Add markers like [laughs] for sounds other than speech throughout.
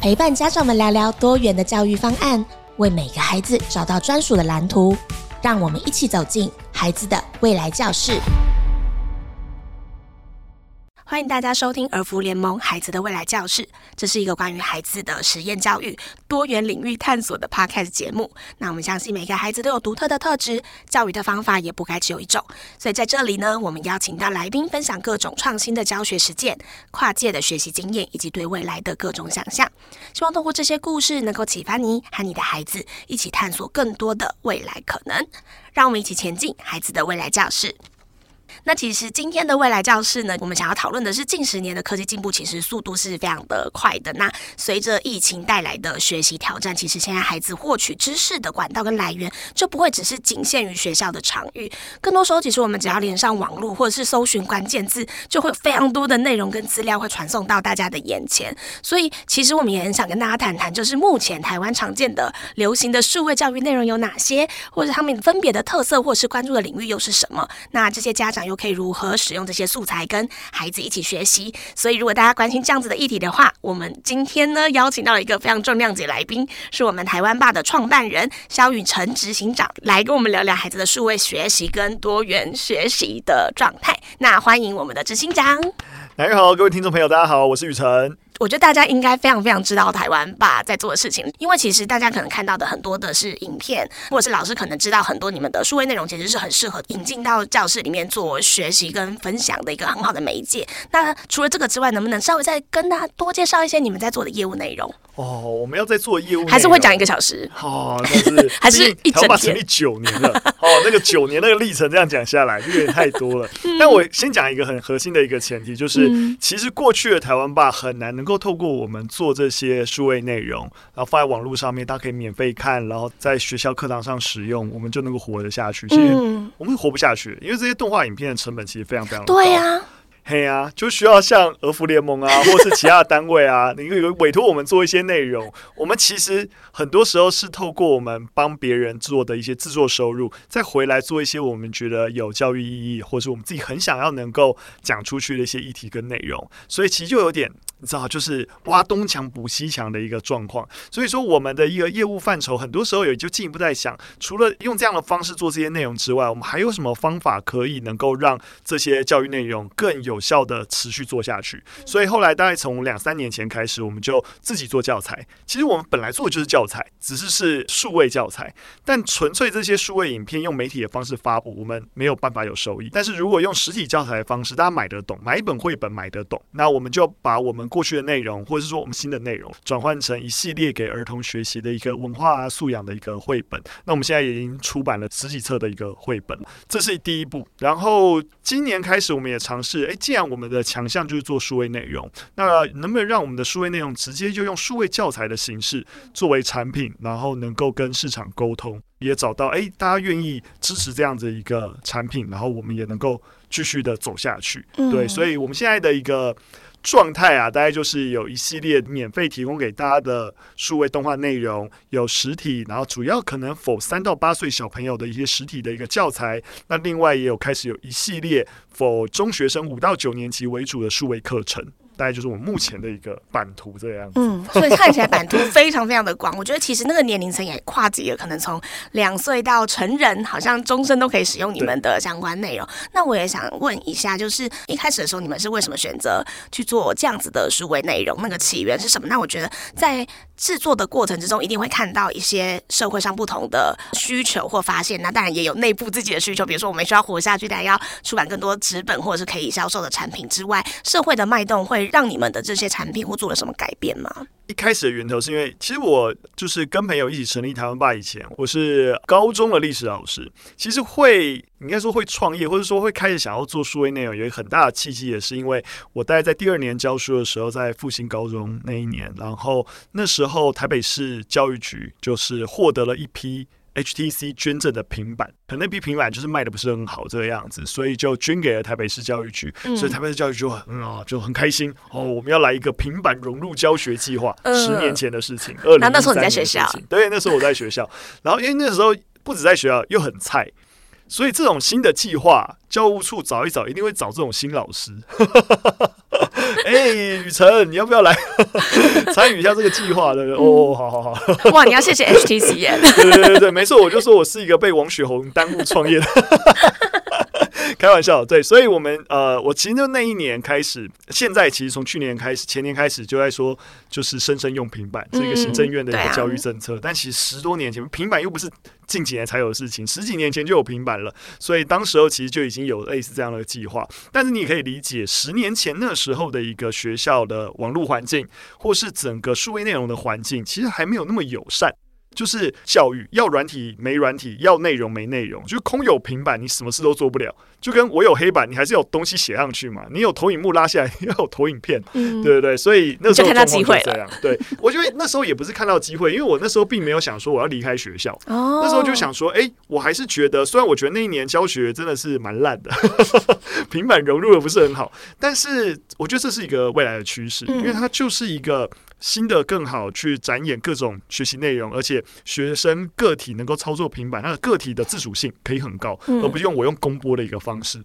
陪伴家长们聊聊多元的教育方案，为每个孩子找到专属的蓝图。让我们一起走进孩子的未来教室。欢迎大家收听儿福联盟孩子的未来教室，这是一个关于孩子的实验教育、多元领域探索的 Podcast 节目。那我们相信每个孩子都有独特的特质，教育的方法也不该只有一种。所以在这里呢，我们邀请到来宾分享各种创新的教学实践、跨界的学习经验以及对未来的各种想象。希望通过这些故事，能够启发你和你的孩子一起探索更多的未来可能。让我们一起前进孩子的未来教室。那其实今天的未来教室呢，我们想要讨论的是近十年的科技进步，其实速度是非常的快的。那随着疫情带来的学习挑战，其实现在孩子获取知识的管道跟来源就不会只是仅限于学校的场域，更多时候其实我们只要连上网络或者是搜寻关键字，就会有非常多的内容跟资料会传送到大家的眼前。所以其实我们也很想跟大家谈谈，就是目前台湾常见的流行的数位教育内容有哪些，或者他们分别的特色或是关注的领域又是什么？那这些家长。又可以如何使用这些素材跟孩子一起学习？所以，如果大家关心这样子的议题的话，我们今天呢邀请到了一个非常重量级来宾，是我们台湾爸的创办人肖宇辰执行长，来跟我们聊聊孩子的数位学习跟多元学习的状态。那欢迎我们的执行长。大家好，各位听众朋友，大家好，我是宇辰。我觉得大家应该非常非常知道台湾吧在做的事情，因为其实大家可能看到的很多的是影片，或者是老师可能知道很多你们的数位内容，其实是很适合引进到教室里面做学习跟分享的一个很好的媒介。那除了这个之外，能不能稍微再跟大家多介绍一些你们在做的业务内容？哦，我们要再做业务，还是会讲一个小时？哦，但是 [laughs] 还是一整天？成立九年了，哦，那个九年那个历程这样讲下来，就 [laughs] 有点太多了。但我先讲一个很核心的一个前提，就是、嗯、其实过去的台湾吧很难能够透过我们做这些数位内容，然后放在网络上面，大家可以免费看，然后在学校课堂上使用，我们就能够活得下去。其实我们活不下去，因为这些动画影片的成本其实非常非常高。对呀、啊。嘿呀、啊，就需要像俄服联盟啊，[laughs] 或是其他的单位啊，你可以委托我们做一些内容。我们其实很多时候是透过我们帮别人做的一些制作收入，再回来做一些我们觉得有教育意义，或是我们自己很想要能够讲出去的一些议题跟内容。所以其实就有点。你知道，就是挖东墙补西墙的一个状况。所以说，我们的一个业务范畴，很多时候也就进一步在想，除了用这样的方式做这些内容之外，我们还有什么方法可以能够让这些教育内容更有效的持续做下去？所以后来大概从两三年前开始，我们就自己做教材。其实我们本来做的就是教材，只是是数位教材。但纯粹这些数位影片用媒体的方式发布，我们没有办法有收益。但是如果用实体教材的方式，大家买得懂，买一本绘本买得懂，那我们就把我们过去的内容，或者是说我们新的内容，转换成一系列给儿童学习的一个文化素养的一个绘本。那我们现在已经出版了十几册的一个绘本，这是第一步。然后今年开始，我们也尝试，哎，既然我们的强项就是做数位内容，那能不能让我们的数位内容直接就用数位教材的形式作为产品，然后能够跟市场沟通，也找到哎大家愿意支持这样子一个产品，然后我们也能够继续的走下去。对，所以我们现在的一个。状态啊，大概就是有一系列免费提供给大家的数位动画内容，有实体，然后主要可能否三到八岁小朋友的一些实体的一个教材。那另外也有开始有一系列否中学生五到九年级为主的数位课程。大概就是我们目前的一个版图这样。嗯，所以看起来版图非常非常的广。我觉得其实那个年龄层也跨级了，可能从两岁到成人，好像终身都可以使用你们的相关内容。那我也想问一下，就是一开始的时候，你们是为什么选择去做这样子的数位内容？那个起源是什么？那我觉得在制作的过程之中，一定会看到一些社会上不同的需求或发现。那当然也有内部自己的需求，比如说我们需要活下去，大家要出版更多纸本或者是可以销售的产品之外，社会的脉动会。让你们的这些产品或做了什么改变吗？一开始的源头是因为，其实我就是跟朋友一起成立台湾吧以前，我是高中的历史老师。其实会应该说会创业，或者说会开始想要做数位内容，有一个很大的契机，也是因为我大概在第二年教书的时候，在复兴高中那一年，然后那时候台北市教育局就是获得了一批。HTC 捐赠的平板，可能那批平板就是卖的不是很好这个样子，所以就捐给了台北市教育局，嗯、所以台北市教育局就很啊就很开心哦，我们要来一个平板融入教学计划，呃、十年前的事情。二零那那时候你在学校？对，那时候我在学校。然后因为那时候不止在学校，又很菜，所以这种新的计划，教务处找一找，一定会找这种新老师。哎、欸，雨辰，你要不要来 [laughs] 参与一下这个计划？对不对？哦，好好好。[laughs] 哇，你要谢谢 HTC 耶。对对对对，没错，我就说我是一个被王雪红耽误创业的。开玩笑，对，所以我们呃，我其实就那一年开始，现在其实从去年开始，前年开始就在说，就是生生用平板，这个行政院的一个教育政策。嗯啊、但其实十多年前，平板又不是近几年才有的事情，十几年前就有平板了，所以当时候其实就已经有类似这样的计划。但是你可以理解，十年前那时候的一个学校的网络环境，或是整个数位内容的环境，其实还没有那么友善。就是教育要软体没软体，要内容没内容，就是空有平板，你什么事都做不了。就跟我有黑板，你还是有东西写上去嘛。你有投影幕拉下来，你要有投影片，嗯、对不对？所以那时候就看到机会这样。对，我觉得那时候也不是看到机会，因为我那时候并没有想说我要离开学校。哦、那时候就想说，哎、欸，我还是觉得，虽然我觉得那一年教学真的是蛮烂的，[laughs] 平板融入的不是很好，但是我觉得这是一个未来的趋势，因为它就是一个。新的更好去展演各种学习内容，而且学生个体能够操作平板，他的个体的自主性可以很高，而不是用我用公播的一个方式。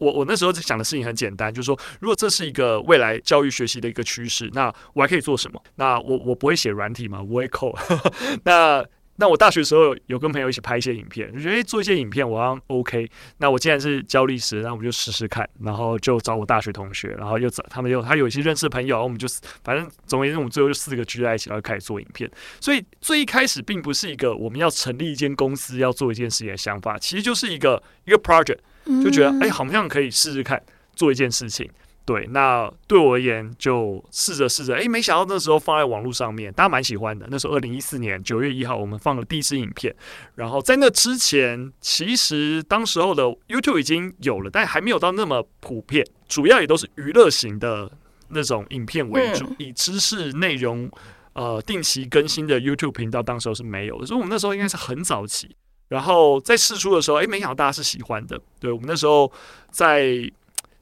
我我那时候在想的事情很简单，就是说，如果这是一个未来教育学习的一个趋势，那我还可以做什么？那我我不会写软体吗？我会 code，[laughs] 那。那我大学的时候有跟朋友一起拍一些影片，就觉得、欸、做一些影片我好像 OK。那我既然是教历史，那我们就试试看，然后就找我大学同学，然后又找他们又他有一些认识的朋友，我们就反正总而言之，我们最后就四个聚在一起，然后开始做影片。所以最一开始并不是一个我们要成立一间公司要做一件事情的想法，其实就是一个一个 project，就觉得哎、欸，好像可以试试看做一件事情。对，那对我而言就试着试着，哎，没想到那时候放在网络上面，大家蛮喜欢的。那时候二零一四年九月一号，我们放了第一支影片。然后在那之前，其实当时候的 YouTube 已经有了，但还没有到那么普遍。主要也都是娱乐型的那种影片为主，以知识内容呃定期更新的 YouTube 频道，当时候是没有的。所以我们那时候应该是很早期。然后在试出的时候，哎，没想到大家是喜欢的。对，我们那时候在。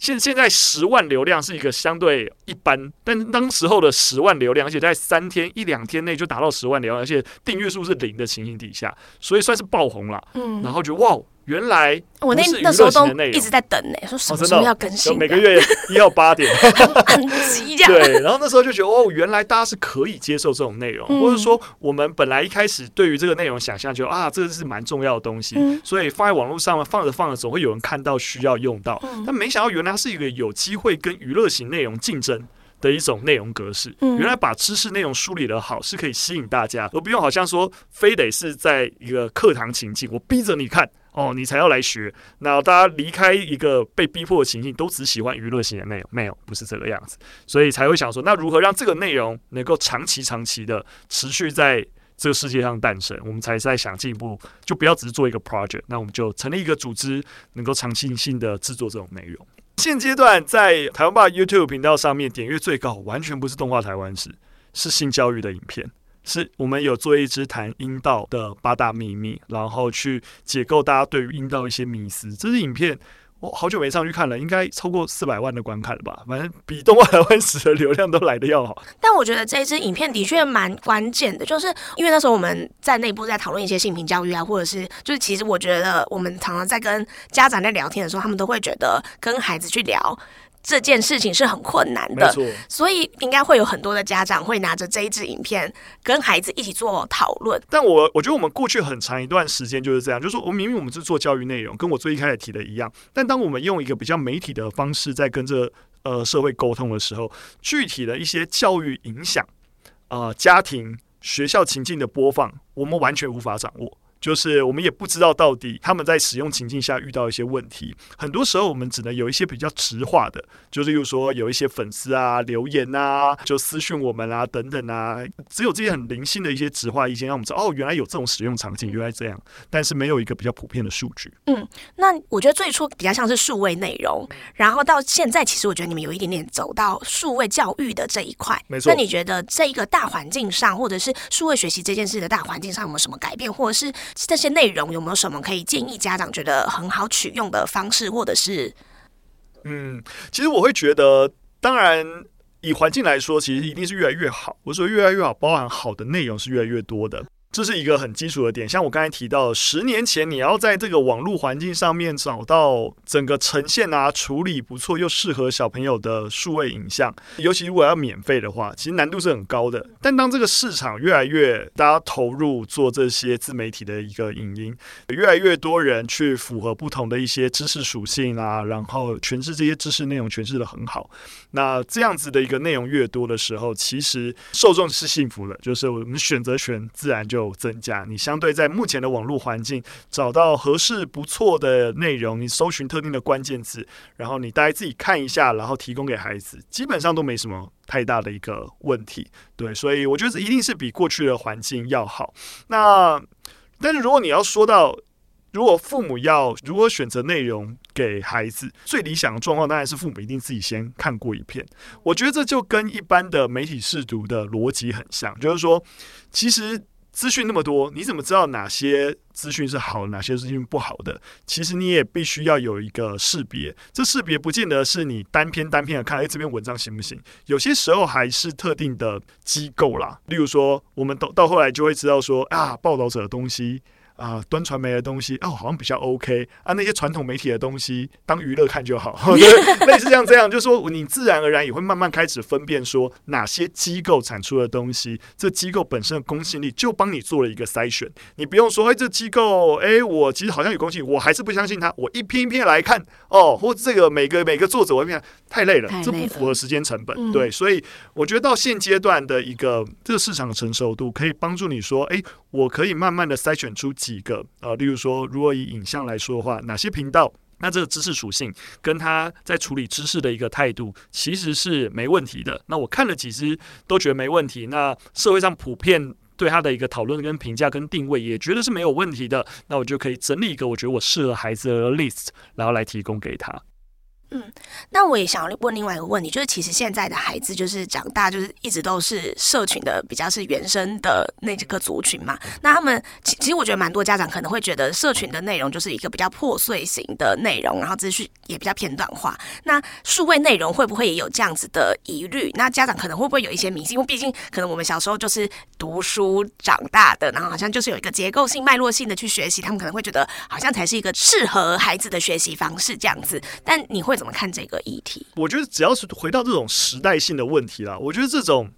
现现在十万流量是一个相对一般，但当时候的十万流量，而且在三天一两天内就达到十万流量，而且订阅数是零的情形底下，所以算是爆红了。嗯，然后就哇。原来我那那时候都一直在等呢、欸，说什么时候要更新、哦？每个月一号八点，[laughs] 很急这样。对，然后那时候就觉得哦，原来大家是可以接受这种内容，嗯、或者说我们本来一开始对于这个内容想象就啊，这个是蛮重要的东西，嗯、所以放在网络上面放着放着总会有人看到需要用到。嗯、但没想到原来它是一个有机会跟娱乐型内容竞争的一种内容格式。嗯、原来把知识内容梳理的好是可以吸引大家，而不用好像说非得是在一个课堂情境，我逼着你看。哦，你才要来学？那大家离开一个被逼迫的情境，都只喜欢娱乐型的内容，没有，不是这个样子，所以才会想说，那如何让这个内容能够长期、长期的持续在这个世界上诞生？我们才在想进一步，就不要只是做一个 project，那我们就成立一个组织，能够长期性的制作这种内容。现阶段在台湾吧 YouTube 频道上面点阅最高，完全不是动画台湾史，是性教育的影片。是我们有做一支谈阴道的八大秘密，然后去解构大家对于阴道一些迷思。这支影片我好久没上去看了，应该超过四百万的观看了吧？反正比动画台湾史的流量都来得要好。但我觉得这支影片的确蛮关键的，就是因为那时候我们在内部在讨论一些性平教育啊，或者是就是其实我觉得我们常常在跟家长在聊天的时候，他们都会觉得跟孩子去聊。这件事情是很困难的，所以应该会有很多的家长会拿着这一支影片跟孩子一起做讨论。但我我觉得我们过去很长一段时间就是这样，就是说我明明我们是做教育内容，跟我最一开始提的一样，但当我们用一个比较媒体的方式在跟这呃社会沟通的时候，具体的一些教育影响，呃家庭学校情境的播放，我们完全无法掌握。就是我们也不知道到底他们在使用情境下遇到一些问题，很多时候我们只能有一些比较直化的，就是例如说有一些粉丝啊留言啊，就私讯我们啊等等啊，只有这些很零星的一些直化意见，让我们知道哦，原来有这种使用场景，原来这样，但是没有一个比较普遍的数据。嗯，那我觉得最初比较像是数位内容，然后到现在其实我觉得你们有一点点走到数位教育的这一块，没错。那你觉得这一个大环境上，或者是数位学习这件事的大环境上有没有什么改变，或者是？这些内容有没有什么可以建议家长觉得很好取用的方式，或者是？嗯，其实我会觉得，当然以环境来说，其实一定是越来越好。我说越来越好，包含好的内容是越来越多的。这是一个很基础的点，像我刚才提到，十年前你要在这个网络环境上面找到整个呈现啊、处理不错又适合小朋友的数位影像，尤其如果要免费的话，其实难度是很高的。但当这个市场越来越大家投入做这些自媒体的一个影音，越来越多人去符合不同的一些知识属性啊，然后诠释这些知识内容诠释得很好，那这样子的一个内容越多的时候，其实受众是幸福的，就是我们选择权自然就有增加，你相对在目前的网络环境找到合适不错的内容，你搜寻特定的关键字，然后你大家自己看一下，然后提供给孩子，基本上都没什么太大的一个问题。对，所以我觉得一定是比过去的环境要好。那但是如果你要说到，如果父母要如何选择内容给孩子，最理想的状况当然是父母一定自己先看过一遍。我觉得这就跟一般的媒体试读的逻辑很像，就是说，其实资讯那么多，你怎么知道哪些资讯是好，哪些资讯不好的？其实你也必须要有一个识别。这识别不见得是你单篇单篇的看，哎，这篇文章行不行？有些时候还是特定的机构啦，例如说，我们到到后来就会知道说啊，报道者的东西。啊，端传媒的东西哦，好像比较 OK 啊。那些传统媒体的东西，当娱乐看就好。[laughs] 类似像这样，就是说你自然而然也会慢慢开始分辨说哪些机构产出的东西，这机构本身的公信力就帮你做了一个筛选。你不用说，哎，这机构，哎，我其实好像有公信力，我还是不相信他。我一篇一篇来看哦，或者这个每个每个作者，我一篇太累了，这不符合时间成本。对，所以我觉得到现阶段的一个这个市场的成熟度，可以帮助你说，哎，我可以慢慢的筛选出。几个呃，例如说，如果以影像来说的话，哪些频道，那这个知识属性跟他在处理知识的一个态度，其实是没问题的。那我看了几支都觉得没问题。那社会上普遍对他的一个讨论跟评价跟定位，也觉得是没有问题的。那我就可以整理一个我觉得我适合孩子的 list，然后来提供给他。嗯，那我也想要问另外一个问题，就是其实现在的孩子就是长大，就是一直都是社群的比较是原生的那几个族群嘛。那他们其其实我觉得蛮多家长可能会觉得社群的内容就是一个比较破碎型的内容，然后资讯也比较片段化。那数位内容会不会也有这样子的疑虑？那家长可能会不会有一些迷信？因为毕竟可能我们小时候就是读书长大的，然后好像就是有一个结构性、脉络性的去学习，他们可能会觉得好像才是一个适合孩子的学习方式这样子。但你会怎么？怎么看这个议题？我觉得只要是回到这种时代性的问题啦，我觉得这种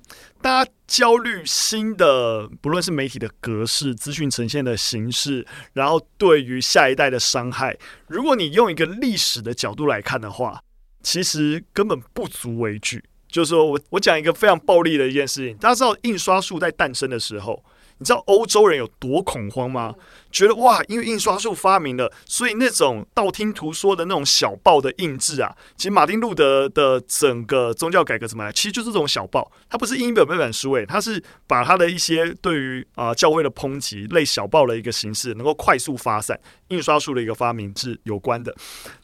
大家焦虑新的，不论是媒体的格式、资讯呈现的形式，然后对于下一代的伤害，如果你用一个历史的角度来看的话，其实根本不足为惧。就是说我我讲一个非常暴力的一件事情，大家知道印刷术在诞生的时候，你知道欧洲人有多恐慌吗？觉得哇，因为印刷术发明了，所以那种道听途说的那种小报的印制啊，其实马丁路德的整个宗教改革怎么来，其实就是这种小报，它不是印一本本本书，诶，它是把它的一些对于啊、教会的抨击类小报的一个形式，能够快速发散。印刷术的一个发明是有关的。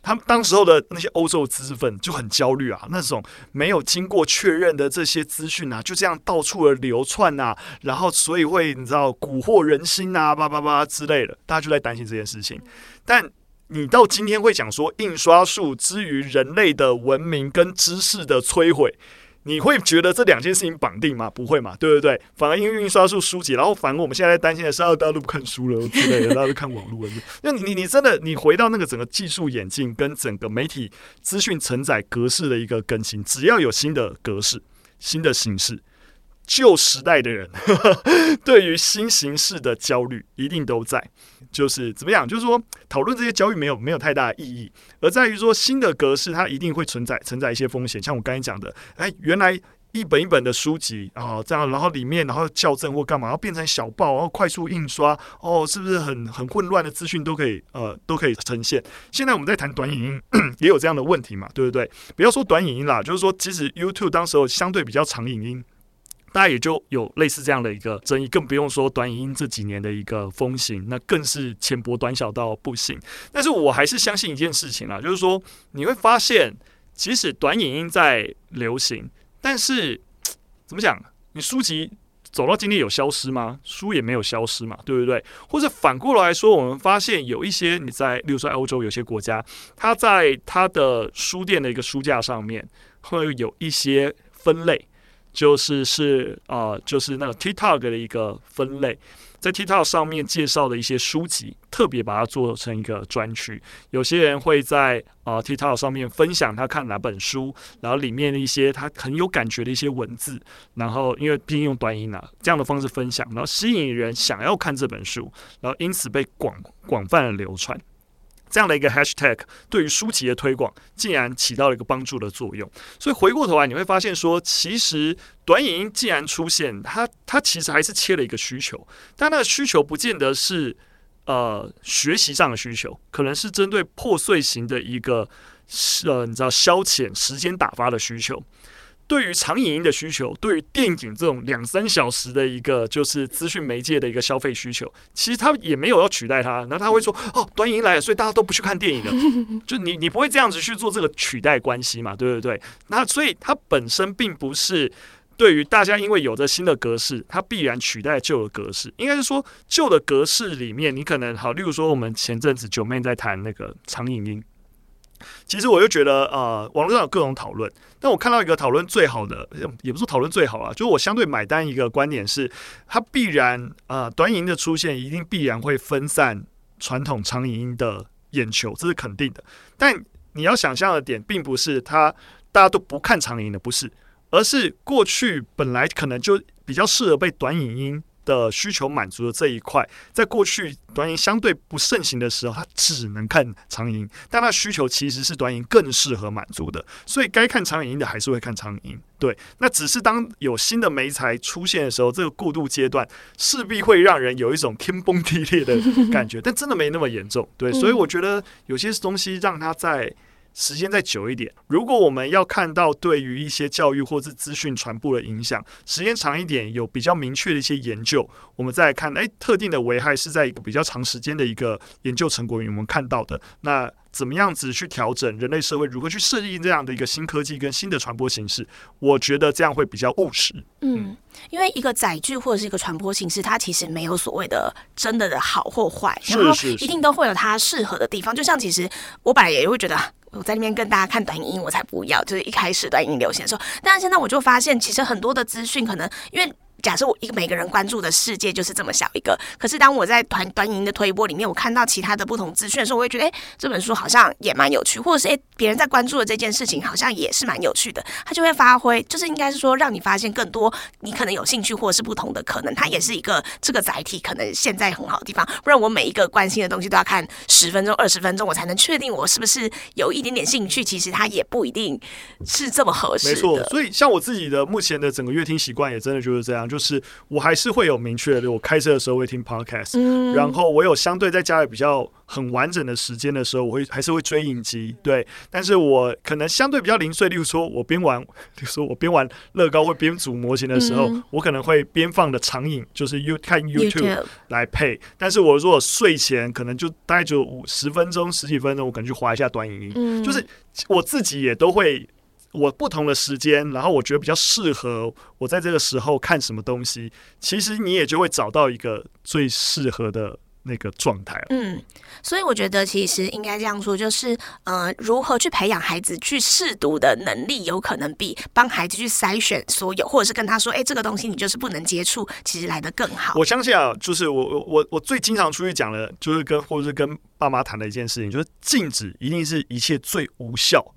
他们当时候的那些欧洲知识分子就很焦虑啊，那种没有经过确认的这些资讯啊，就这样到处的流窜啊，然后所以会你知道蛊惑人心啊，叭叭叭之类。大家就在担心这件事情，但你到今天会讲说印刷术之于人类的文明跟知识的摧毁，你会觉得这两件事情绑定吗？不会嘛，对不对？反而因为印刷术书籍，然后反而我们现在在担心的是，大家都不看书了之类的，大家都看网络了。那你你你真的你回到那个整个技术演进跟整个媒体资讯承载格式的一个更新，只要有新的格式、新的形式。旧时代的人 [laughs] 对于新形式的焦虑一定都在，就是怎么样？就是说讨论这些焦虑没有没有太大的意义，而在于说新的格式它一定会存在存在一些风险。像我刚才讲的，哎，原来一本一本的书籍啊、这样然后里面然后校正或干嘛，然后变成小报，然后快速印刷，哦，是不是很很混乱的资讯都可以呃都可以呈现？现在我们在谈短影音，[coughs] 也有这样的问题嘛，对不对？不要说短影音啦，就是说其实 YouTube 当时候相对比较长影音。大家也就有类似这样的一个争议，更不用说短影音这几年的一个风行，那更是浅薄短小到不行。但是我还是相信一件事情啦，就是说你会发现，即使短影音在流行，但是怎么讲？你书籍走到今天有消失吗？书也没有消失嘛，对不对？或者反过来说，我们发现有一些你在，例如说欧洲有些国家，它在它的书店的一个书架上面会有一些分类。就是是呃，就是那个 TikTok 的一个分类。在 TikTok 上面介绍的一些书籍，特别把它做成一个专区。有些人会在啊、呃、TikTok 上面分享他看哪本书，然后里面的一些他很有感觉的一些文字，然后因为毕竟用短音啊这样的方式分享，然后吸引人想要看这本书，然后因此被广广泛的流传。这样的一个 hashtag 对于书籍的推广，竟然起到了一个帮助的作用。所以回过头来，你会发现说，其实短影音既然出现，它它其实还是切了一个需求，但那个需求不见得是呃学习上的需求，可能是针对破碎型的一个呃你知道消遣时间打发的需求。对于长影音的需求，对于电影这种两三小时的一个就是资讯媒介的一个消费需求，其实他也没有要取代它。然后他会说：“哦，短影来了，所以大家都不去看电影了。”就你你不会这样子去做这个取代关系嘛？对不对？那所以它本身并不是对于大家，因为有着新的格式，它必然取代旧的格式。应该是说旧的格式里面，你可能好，例如说我们前阵子九妹在谈那个长影音。其实我就觉得，呃，网络上有各种讨论，但我看到一个讨论最好的，也不是讨论最好啊，就是我相对买单一个观点是，它必然，呃，短影音的出现一定必然会分散传统长影音的眼球，这是肯定的。但你要想象的点，并不是它大家都不看长影音的，不是，而是过去本来可能就比较适合被短影音。的需求满足的这一块，在过去短影相对不盛行的时候，它只能看长影，但它需求其实是短影更适合满足的，所以该看长影的还是会看长影。对，那只是当有新的媒材出现的时候，这个过渡阶段势必会让人有一种天崩地裂的感觉，[laughs] 但真的没那么严重。对，所以我觉得有些东西让它在。时间再久一点，如果我们要看到对于一些教育或是资讯传播的影响，时间长一点，有比较明确的一些研究，我们再来看，哎，特定的危害是在一个比较长时间的一个研究成果里面我们看到的，那怎么样子去调整人类社会，如何去设计这样的一个新科技跟新的传播形式？我觉得这样会比较务实。嗯，因为一个载具或者是一个传播形式，它其实没有所谓的真的的好或坏，然后一定都会有它适合的地方。就像其实我本来也会觉得。我在那边跟大家看短影音，我才不要。就是一开始短影音流行的时候，但是现在我就发现，其实很多的资讯可能因为。假设我一个每个人关注的世界就是这么小一个，可是当我在短短影的推播里面，我看到其他的不同资讯的时候，我会觉得，哎，这本书好像也蛮有趣，或者是哎，别人在关注的这件事情好像也是蛮有趣的，它就会发挥，就是应该是说让你发现更多你可能有兴趣或者是不同的可能，它也是一个这个载体，可能现在很好的地方。不然我每一个关心的东西都要看十分钟、二十分钟，我才能确定我是不是有一点点兴趣。其实它也不一定是这么合适。没错，所以像我自己的目前的整个阅听习惯也真的就是这样，就是我还。是会有明确的，我开车的时候会听 podcast，嗯，然后我有相对在家里比较很完整的时间的时候，我会还是会追影集，对。但是我可能相对比较零碎，例如说我边玩，[laughs] 例如说我边玩乐高会边组模型的时候，嗯，我可能会边放的长影，就是 you 看 YouTube 来配。但是我如果睡前可能就大概就五十分钟、十几分钟，我可能去划一下短影音，嗯，就是我自己也都会。我不同的时间，然后我觉得比较适合我在这个时候看什么东西，其实你也就会找到一个最适合的那个状态。嗯，所以我觉得其实应该这样说，就是呃，如何去培养孩子去试读的能力，有可能比帮孩子去筛选所有，或者是跟他说，哎，这个东西你就是不能接触，其实来的更好。我相信啊，就是我我我我最经常出去讲的，就是跟或者是跟爸妈谈的一件事情，就是禁止一定是一切最无效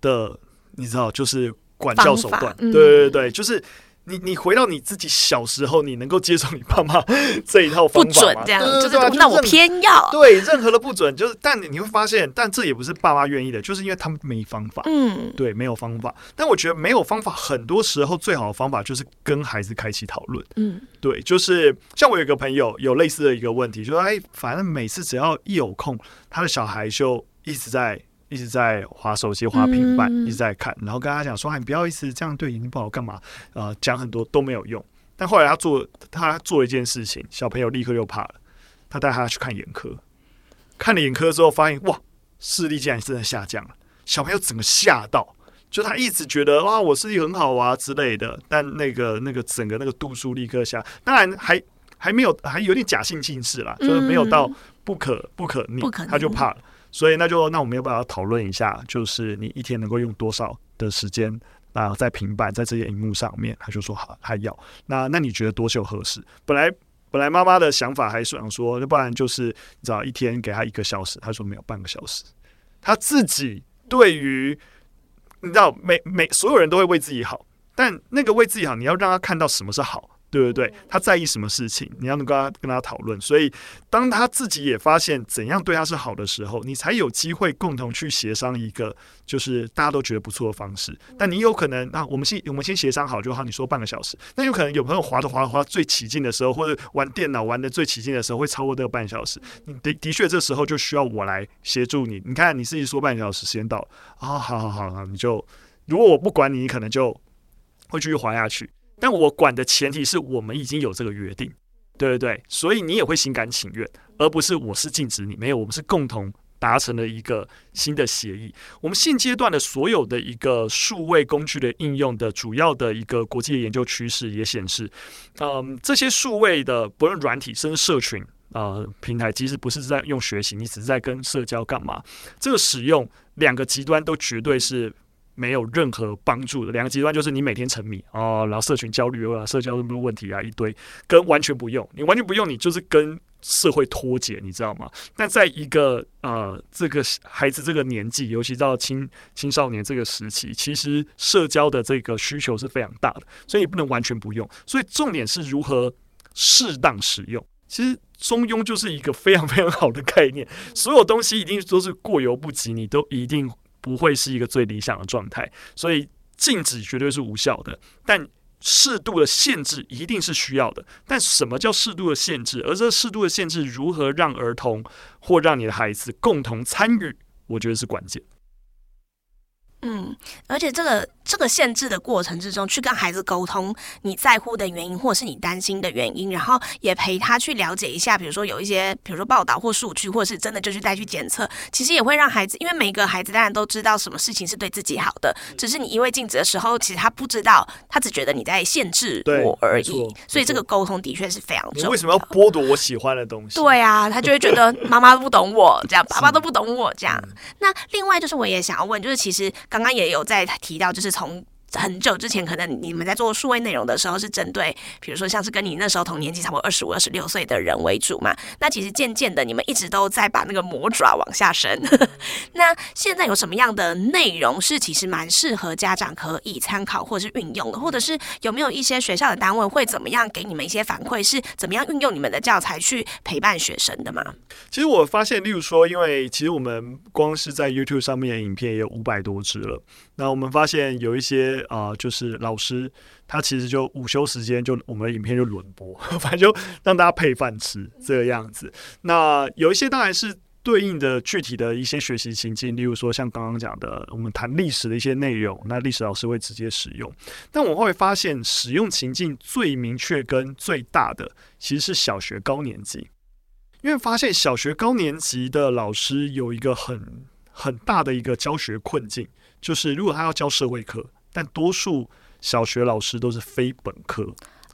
的。你知道，就是管教手段，嗯、对对对，就是你你回到你自己小时候，你能够接受你爸妈 [laughs] 这一套方法吗？不准这样，对对对，那我偏要对任何的不准，就是但你你会发现，但这也不是爸妈愿意的，就是因为他们没方法，嗯，对，没有方法。但我觉得没有方法，很多时候最好的方法就是跟孩子开启讨论，嗯，对，就是像我有一个朋友有类似的一个问题，就说哎，反正每次只要一有空，他的小孩就一直在。一直在划手机、划平板，一直在看，然后跟他讲说：“哎你不要一直这样，对眼睛不好，干嘛？”呃，讲很多都没有用。但后来他做，他做一件事情，小朋友立刻就怕了。他带他去看眼科，看了眼科之后，发现哇，视力竟然真的下降了。小朋友整个吓到，就他一直觉得哇，我视力很好啊之类的，但那个那个整个那个度数立刻下，当然还还没有，还有点假性近视啦，就是没有到不可不可逆，他就怕了。所以那就那我们要不要讨论一下，就是你一天能够用多少的时间啊，在平板在这些荧幕上面，他就说好，他要。那那你觉得多久合适？本来本来妈妈的想法还是想说，要不然就是你知道一天给他一个小时，他说没有半个小时。他自己对于你知道每每所有人都会为自己好，但那个为自己好，你要让他看到什么是好。对不对？他在意什么事情，你要能跟他跟他讨论。所以，当他自己也发现怎样对他是好的时候，你才有机会共同去协商一个就是大家都觉得不错的方式。但你有可能，那、啊、我们先我们先协商好就好。你说半个小时，那有可能有朋友滑着滑着滑最起劲的时候，或者玩电脑玩的最起劲的时候，会超过这个半小时。你的的确，这时候就需要我来协助你。你看，你自己说半小时时间到啊，好好好好，你就如果我不管你，你可能就会继续滑下去。但我管的前提是我们已经有这个约定，对对对，所以你也会心甘情愿，而不是我是禁止你，没有，我们是共同达成了一个新的协议。我们现阶段的所有的一个数位工具的应用的主要的一个国际的研究趋势也显示，嗯，这些数位的不论软体甚至社群啊、平台，其实不是在用学习，你只是在跟社交干嘛？这个使用两个极端都绝对是。没有任何帮助的两个极端就是你每天沉迷哦，然后社群焦虑啊，社交什么问题啊一堆，跟完全不用，你完全不用，你就是跟社会脱节，你知道吗？但在一个呃这个孩子这个年纪，尤其到青青少年这个时期，其实社交的这个需求是非常大的，所以你不能完全不用。所以重点是如何适当使用。其实中庸就是一个非常非常好的概念，所有东西一定都是过犹不及，你都一定。不会是一个最理想的状态，所以禁止绝对是无效的，但适度的限制一定是需要的。但什么叫适度的限制？而这适度的限制如何让儿童或让你的孩子共同参与，我觉得是关键。嗯，而且这个。这个限制的过程之中，去跟孩子沟通你在乎的原因，或者是你担心的原因，然后也陪他去了解一下，比如说有一些，比如说报道或数据，或者是真的就去带去检测，其实也会让孩子，因为每个孩子当然都知道什么事情是对自己好的，只是你一味禁止的时候，其实他不知道，他只觉得你在限制我而已。所以这个沟通的确是非常重要。你为什么要剥夺我喜欢的东西？[laughs] 对啊，他就会觉得妈妈都不懂我，这样爸爸都不懂我这样。那另外就是我也想要问，就是其实刚刚也有在提到，就是从。很久之前，可能你们在做数位内容的时候，是针对比如说像是跟你那时候同年纪，差不多二十五、二十六岁的人为主嘛。那其实渐渐的，你们一直都在把那个魔爪往下伸。[laughs] 那现在有什么样的内容是其实蛮适合家长可以参考或者是运用的？或者是有没有一些学校的单位会怎么样给你们一些反馈，是怎么样运用你们的教材去陪伴学生的吗？其实我发现，例如说，因为其实我们光是在 YouTube 上面的影片也有五百多支了。那我们发现有一些。啊、就是老师，他其实就午休时间就我们的影片就轮播，[laughs] 反正就让大家配饭吃这个样子。那有一些当然是对应的具体的一些学习情境，例如说像刚刚讲的，我们谈历史的一些内容，那历史老师会直接使用。但我会发现，使用情境最明确跟最大的其实是小学高年级，因为发现小学高年级的老师有一个很很大的一个教学困境，就是如果他要教社会课。但多数小学老师都是非本科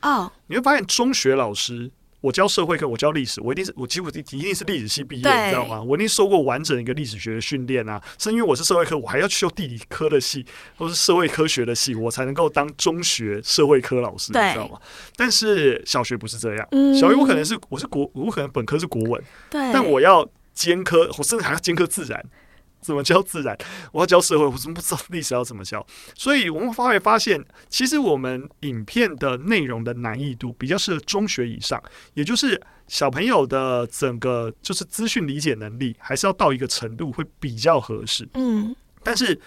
哦，oh. 你会发现中学老师，我教社会课，我教历史，我一定是我几乎一定是历史系毕业，你知道吗？我一定受过完整一个历史学的训练啊，是因为我是社会科，我还要去修地理科的系，或是社会科学的系，我才能够当中学社会科老师，你知道吗？但是小学不是这样，嗯、小学我可能是我是国，我可能本科是国文，对，但我要兼科，我甚至还要兼科自然。怎么教自然？[laughs] 我要教社会，我怎么不知道历史要怎么教？所以我们发会发现，其实我们影片的内容的难易度比较适合中学以上，也就是小朋友的整个就是资讯理解能力，还是要到一个程度会比较合适。嗯，但是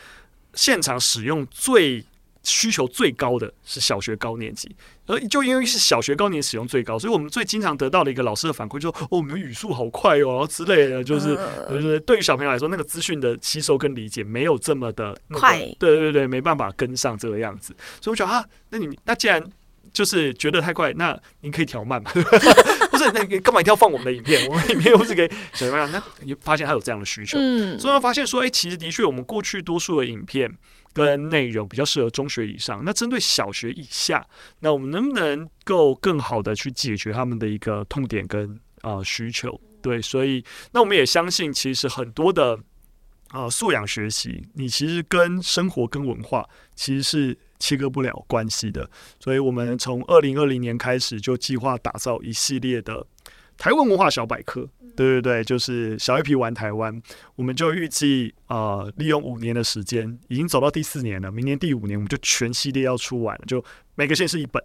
现场使用最需求最高的是小学高年级，而就因为是小学高年使用最高，所以我们最经常得到的一个老师的反馈就是说：“哦，我们语速好快哦，之类的。”就是就是对于小朋友来说，那个资讯的吸收跟理解没有这么的、那个、快，对对对，没办法跟上这个样子。所以我觉得啊，那你那既然就是觉得太快，那您可以调慢嘛？[laughs] [laughs] 不是，那你干嘛一定要放我们的影片？我们影片又是给小朋友，那你发现他有这样的需求，嗯，所以我发现说，哎、欸，其实的确，我们过去多数的影片。跟内容比较适合中学以上，那针对小学以下，那我们能不能够更好的去解决他们的一个痛点跟啊、需求？对，所以那我们也相信，其实很多的啊、素养学习，你其实跟生活跟文化其实是切割不了关系的。所以，我们从二零二零年开始就计划打造一系列的台湾文化小百科。对对对，就是小 A 皮玩台湾，我们就预计啊、呃，利用五年的时间，已经走到第四年了。明年第五年，我们就全系列要出完了，就每个县市一本。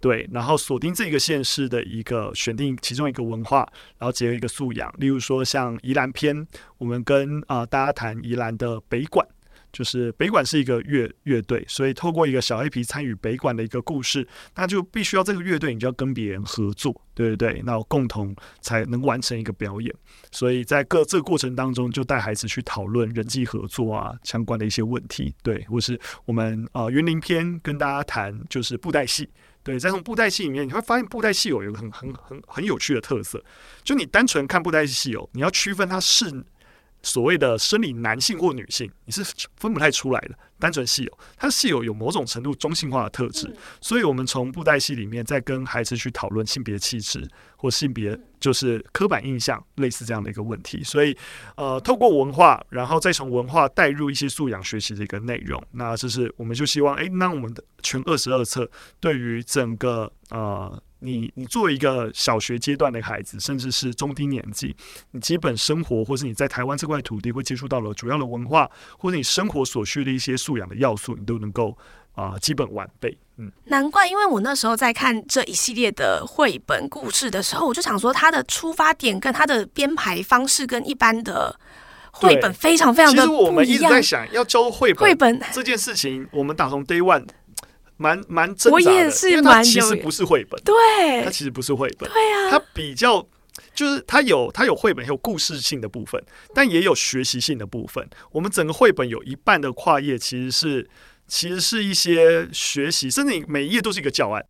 对，然后锁定这个县市的一个选定其中一个文化，然后结合一个素养，例如说像宜兰篇，我们跟啊、呃、大家谈宜兰的北馆，就是北管是一个乐乐队，所以透过一个小 A 皮参与北管的一个故事，那就必须要这个乐队你就要跟别人合作，对对对，那共同才能完成一个表演。所以在各这个过程当中，就带孩子去讨论人际合作啊相关的一些问题，对，或是我们啊园林篇跟大家谈就是布袋戏。对，在从布袋戏里面，你会发现布袋戏有一个很很很很有趣的特色，就你单纯看布袋戏哦，你要区分它是所谓的生理男性或女性，你是分不太出来的。单纯戏偶，它戏友有某种程度中性化的特质，所以我们从布袋戏里面再跟孩子去讨论性别气质或性别就是刻板印象类似这样的一个问题。所以，呃，透过文化，然后再从文化带入一些素养学习的一个内容，那这是我们就希望，哎，那我们的全二十二册对于整个呃。你你作为一个小学阶段的孩子，甚至是中低年纪，你基本生活或是你在台湾这块土地会接触到了主要的文化，或者你生活所需的一些素养的要素，你都能够啊、呃、基本完备。嗯，难怪，因为我那时候在看这一系列的绘本故事的时候，我就想说，它的出发点跟它的编排方式跟一般的绘本非常非常的不一样。其实我们一直在想要教绘绘本这件事情，我们打从 Day One。蛮蛮挣扎的，我也是因为它其实不是绘本，对，它其实不是绘本，对啊，它比较就是它有它有绘本，有故事性的部分，但也有学习性的部分。我们整个绘本有一半的跨页其实是其实是一些学习，甚至你每一页都是一个教案。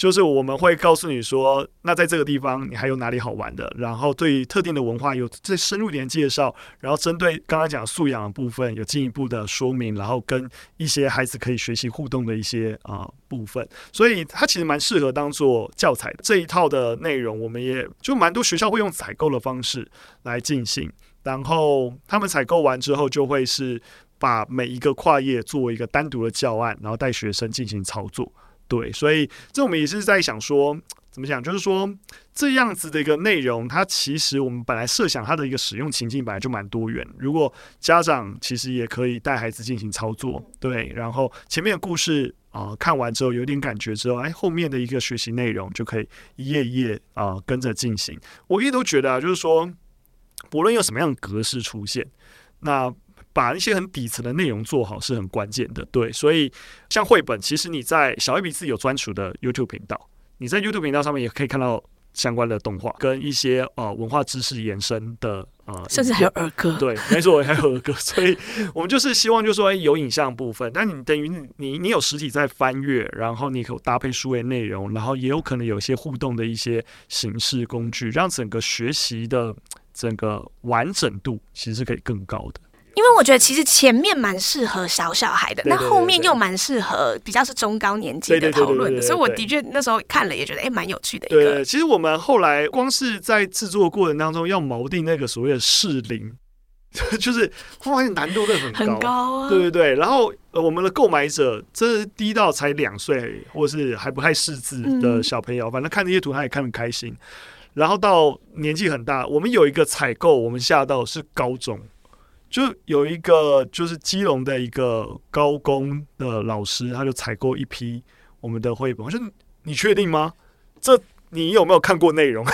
就是我们会告诉你说，那在这个地方你还有哪里好玩的？然后对特定的文化有再深入一点介绍，然后针对刚才讲素养的部分有进一步的说明，然后跟一些孩子可以学习互动的一些啊、部分，所以它其实蛮适合当做教材的。这一套的内容，我们也就蛮多学校会用采购的方式来进行，然后他们采购完之后，就会是把每一个跨页作为一个单独的教案，然后带学生进行操作。对，所以这我们也是在想说，怎么讲？就是说这样子的一个内容，它其实我们本来设想它的一个使用情境本来就蛮多元。如果家长其实也可以带孩子进行操作，对，然后前面的故事啊、看完之后有点感觉之后，哎，后面的一个学习内容就可以一页一页啊、跟着进行。我一直都觉得啊，就是说，不论有什么样的格式出现，那。把一些很底层的内容做好是很关键的，对，所以像绘本，其实你在小 A 皮自己有专属的 YouTube 频道，你在 YouTube 频道上面也可以看到相关的动画跟一些呃文化知识延伸的呃，甚至还有儿歌，对，没错，还有儿歌，所以我们就是希望就是说有影像部分，但你等于你你有实体在翻阅，然后你可以搭配数位内容，然后也有可能有一些互动的一些形式工具，让整个学习的整个完整度其实是可以更高的。因为我觉得其实前面蛮适合小小孩的，那后面又蛮适合比较是中高年纪的讨论的，所以我的确那时候看了也觉得哎蛮有趣的一个。对，其实我们后来光是在制作过程当中要锚定那个所谓的适龄，[laughs] 就是发现难度都很高，很高啊。对对对，然后我们的购买者这低到才两岁或是还不太识字的小朋友，嗯、反正看这些图他也看得开心。然后到年纪很大，我们有一个采购，我们下到是高中。就有一个就是基隆的一个高工的老师，他就采购一批我们的绘本。我说：“你确定吗？这你有没有看过内容？”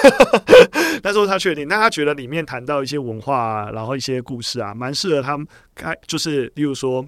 [laughs] 他说他确定，那他觉得里面谈到一些文化啊，然后一些故事啊，蛮适合他们开，就是例如说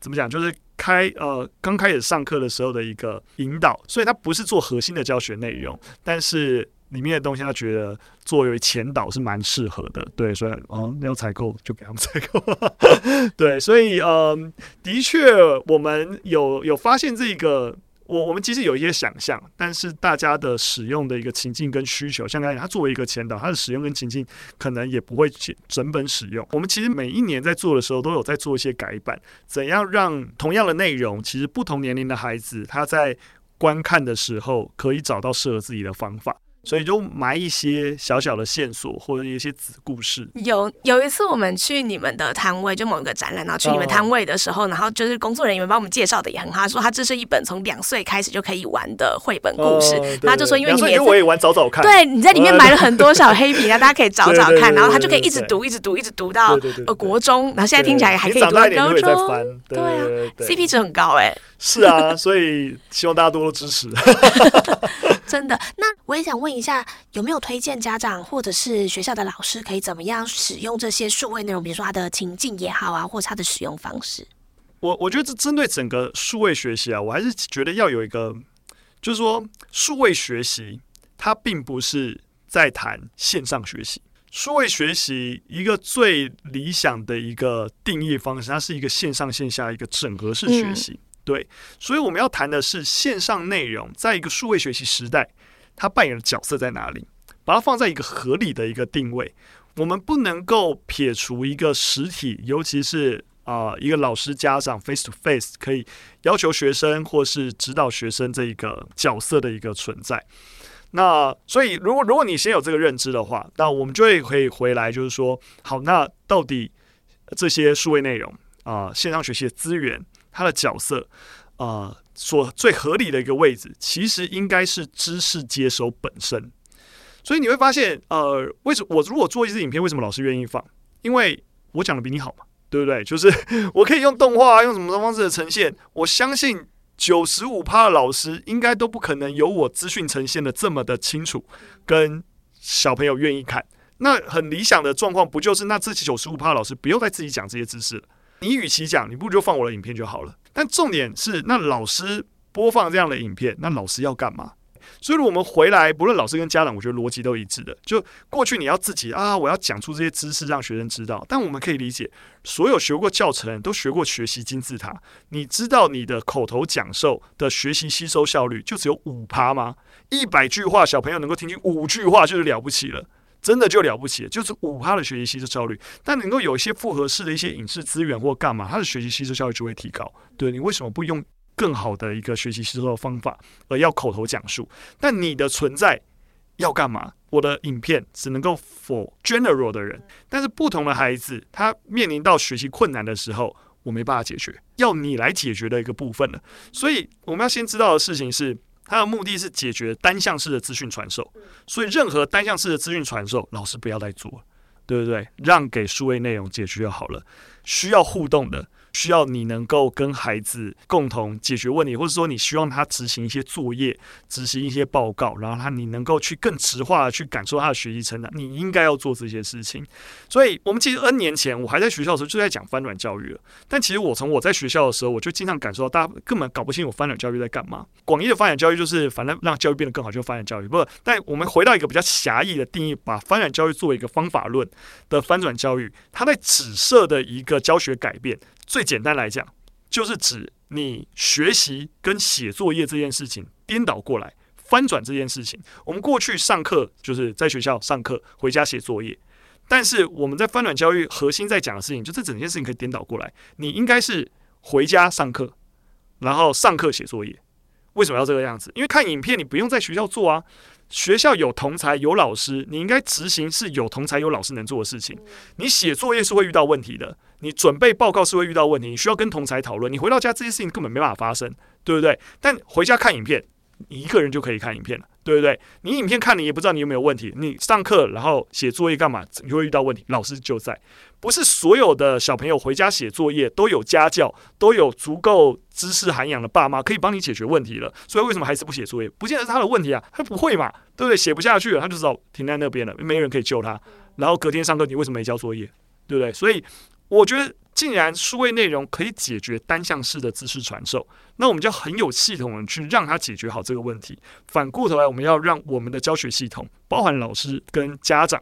怎么讲，就是开呃刚开始上课的时候的一个引导。所以他不是做核心的教学内容，但是。里面的东西，他觉得作为前导是蛮适合的，对，所以哦，要采购就给他们采购，[laughs] 对，所以嗯，的确，我们有有发现这个，我我们其实有一些想象，但是大家的使用的一个情境跟需求，像刚才他作为一个前导，他的使用跟情境可能也不会整本使用。我们其实每一年在做的时候，都有在做一些改版，怎样让同样的内容，其实不同年龄的孩子他在观看的时候可以找到适合自己的方法。所以就埋一些小小的线索或者一些子故事。有有一次我们去你们的摊位，就某一个展览，然后去你们摊位的时候，然后就是工作人员帮我们介绍的也很好，他说他这是一本从两岁开始就可以玩的绘本故事。他就说因为你们我也玩找找看，对，你在里面埋了很多小黑皮，让大家可以找找看，[laughs] 然后他就可以一直读，一直读，一直读到呃国中，然后现在听起来还可以读到高中。对啊，CP 值很高哎。是啊，所以希望大家多多支持。[laughs] 真的，那我也想问一下，有没有推荐家长或者是学校的老师可以怎么样使用这些数位内容？比如说他的情境也好啊，或者他的使用方式。我我觉得这针对整个数位学习啊，我还是觉得要有一个，就是说数位学习它并不是在谈线上学习。数位学习一个最理想的一个定义方式，它是一个线上线下一个整合式学习。嗯对，所以我们要谈的是线上内容，在一个数位学习时代，它扮演的角色在哪里？把它放在一个合理的一个定位。我们不能够撇除一个实体，尤其是啊、一个老师家长 face to face 可以要求学生或是指导学生这一个角色的一个存在。那所以，如果如果你先有这个认知的话，那我们就会可以回来，就是说，好，那到底这些数位内容啊、线上学习的资源。他的角色，呃，所最合理的一个位置，其实应该是知识接收本身。所以你会发现，呃，为什么我如果做一支影片，为什么老师愿意放？因为我讲的比你好嘛，对不对？就是我可以用动画，用什么方式的呈现。我相信九十五趴的老师应该都不可能有我资讯呈现的这么的清楚，跟小朋友愿意看。那很理想的状况，不就是那这九十五趴的老师不用再自己讲这些知识了？你与其讲，你不如就放我的影片就好了。但重点是，那老师播放这样的影片，那老师要干嘛？所以，我们回来，不论老师跟家长，我觉得逻辑都一致的。就过去你要自己啊，我要讲出这些知识让学生知道。但我们可以理解，所有学过教程都学过学习金字塔。你知道你的口头讲授的学习吸收效率就只有五趴吗？一百句话，小朋友能够听进五句话就是了不起了。真的就了不起，就是五趴的学习吸收效率，但能够有一些复合式的一些影视资源或干嘛，他的学习吸收效率就会提高。对，你为什么不用更好的一个学习吸收的方法，而要口头讲述？但你的存在要干嘛？我的影片只能够 for general 的人，但是不同的孩子，他面临到学习困难的时候，我没办法解决，要你来解决的一个部分了。所以我们要先知道的事情是。它的目的是解决单向式的资讯传授，所以任何单向式的资讯传授，老师不要再做，对不对？让给数位内容解决就好了。需要互动的。需要你能够跟孩子共同解决问题，或者说你希望他执行一些作业、执行一些报告，然后他你能够去更直化的去感受他的学习成长，你应该要做这些事情。所以，我们其实 N 年前我还在学校的时候就在讲翻转教育了。但其实我从我在学校的时候，我就经常感受到大家根本搞不清楚翻转教育在干嘛。广义的翻转教育就是反正让教育变得更好，就翻转教育。不，但我们回到一个比较狭义的定义，把翻转教育作为一个方法论的翻转教育，它在指涉的一个教学改变。最简单来讲，就是指你学习跟写作业这件事情颠倒过来，翻转这件事情。我们过去上课就是在学校上课，回家写作业。但是我们在翻转教育核心在讲的事情，就这整件事情可以颠倒过来。你应该是回家上课，然后上课写作业。为什么要这个样子？因为看影片你不用在学校做啊。学校有同才有老师，你应该执行是有同才有老师能做的事情。你写作业是会遇到问题的，你准备报告是会遇到问题，你需要跟同才讨论。你回到家这些事情根本没办法发生，对不对？但回家看影片，你一个人就可以看影片了。对不对？你影片看你也不知道你有没有问题。你上课然后写作业干嘛？你会遇到问题，老师就在。不是所有的小朋友回家写作业都有家教，都有足够知识涵养的爸妈可以帮你解决问题了。所以为什么还是不写作业？不见得是他的问题啊，他不会嘛，对不对？写不下去了，他就知道停在那边了，没人可以救他。然后隔天上课，你为什么没交作业？对不对？所以我觉得。既然数位内容可以解决单向式的知识传授，那我们就很有系统的去让它解决好这个问题。反过头来，我们要让我们的教学系统，包含老师跟家长，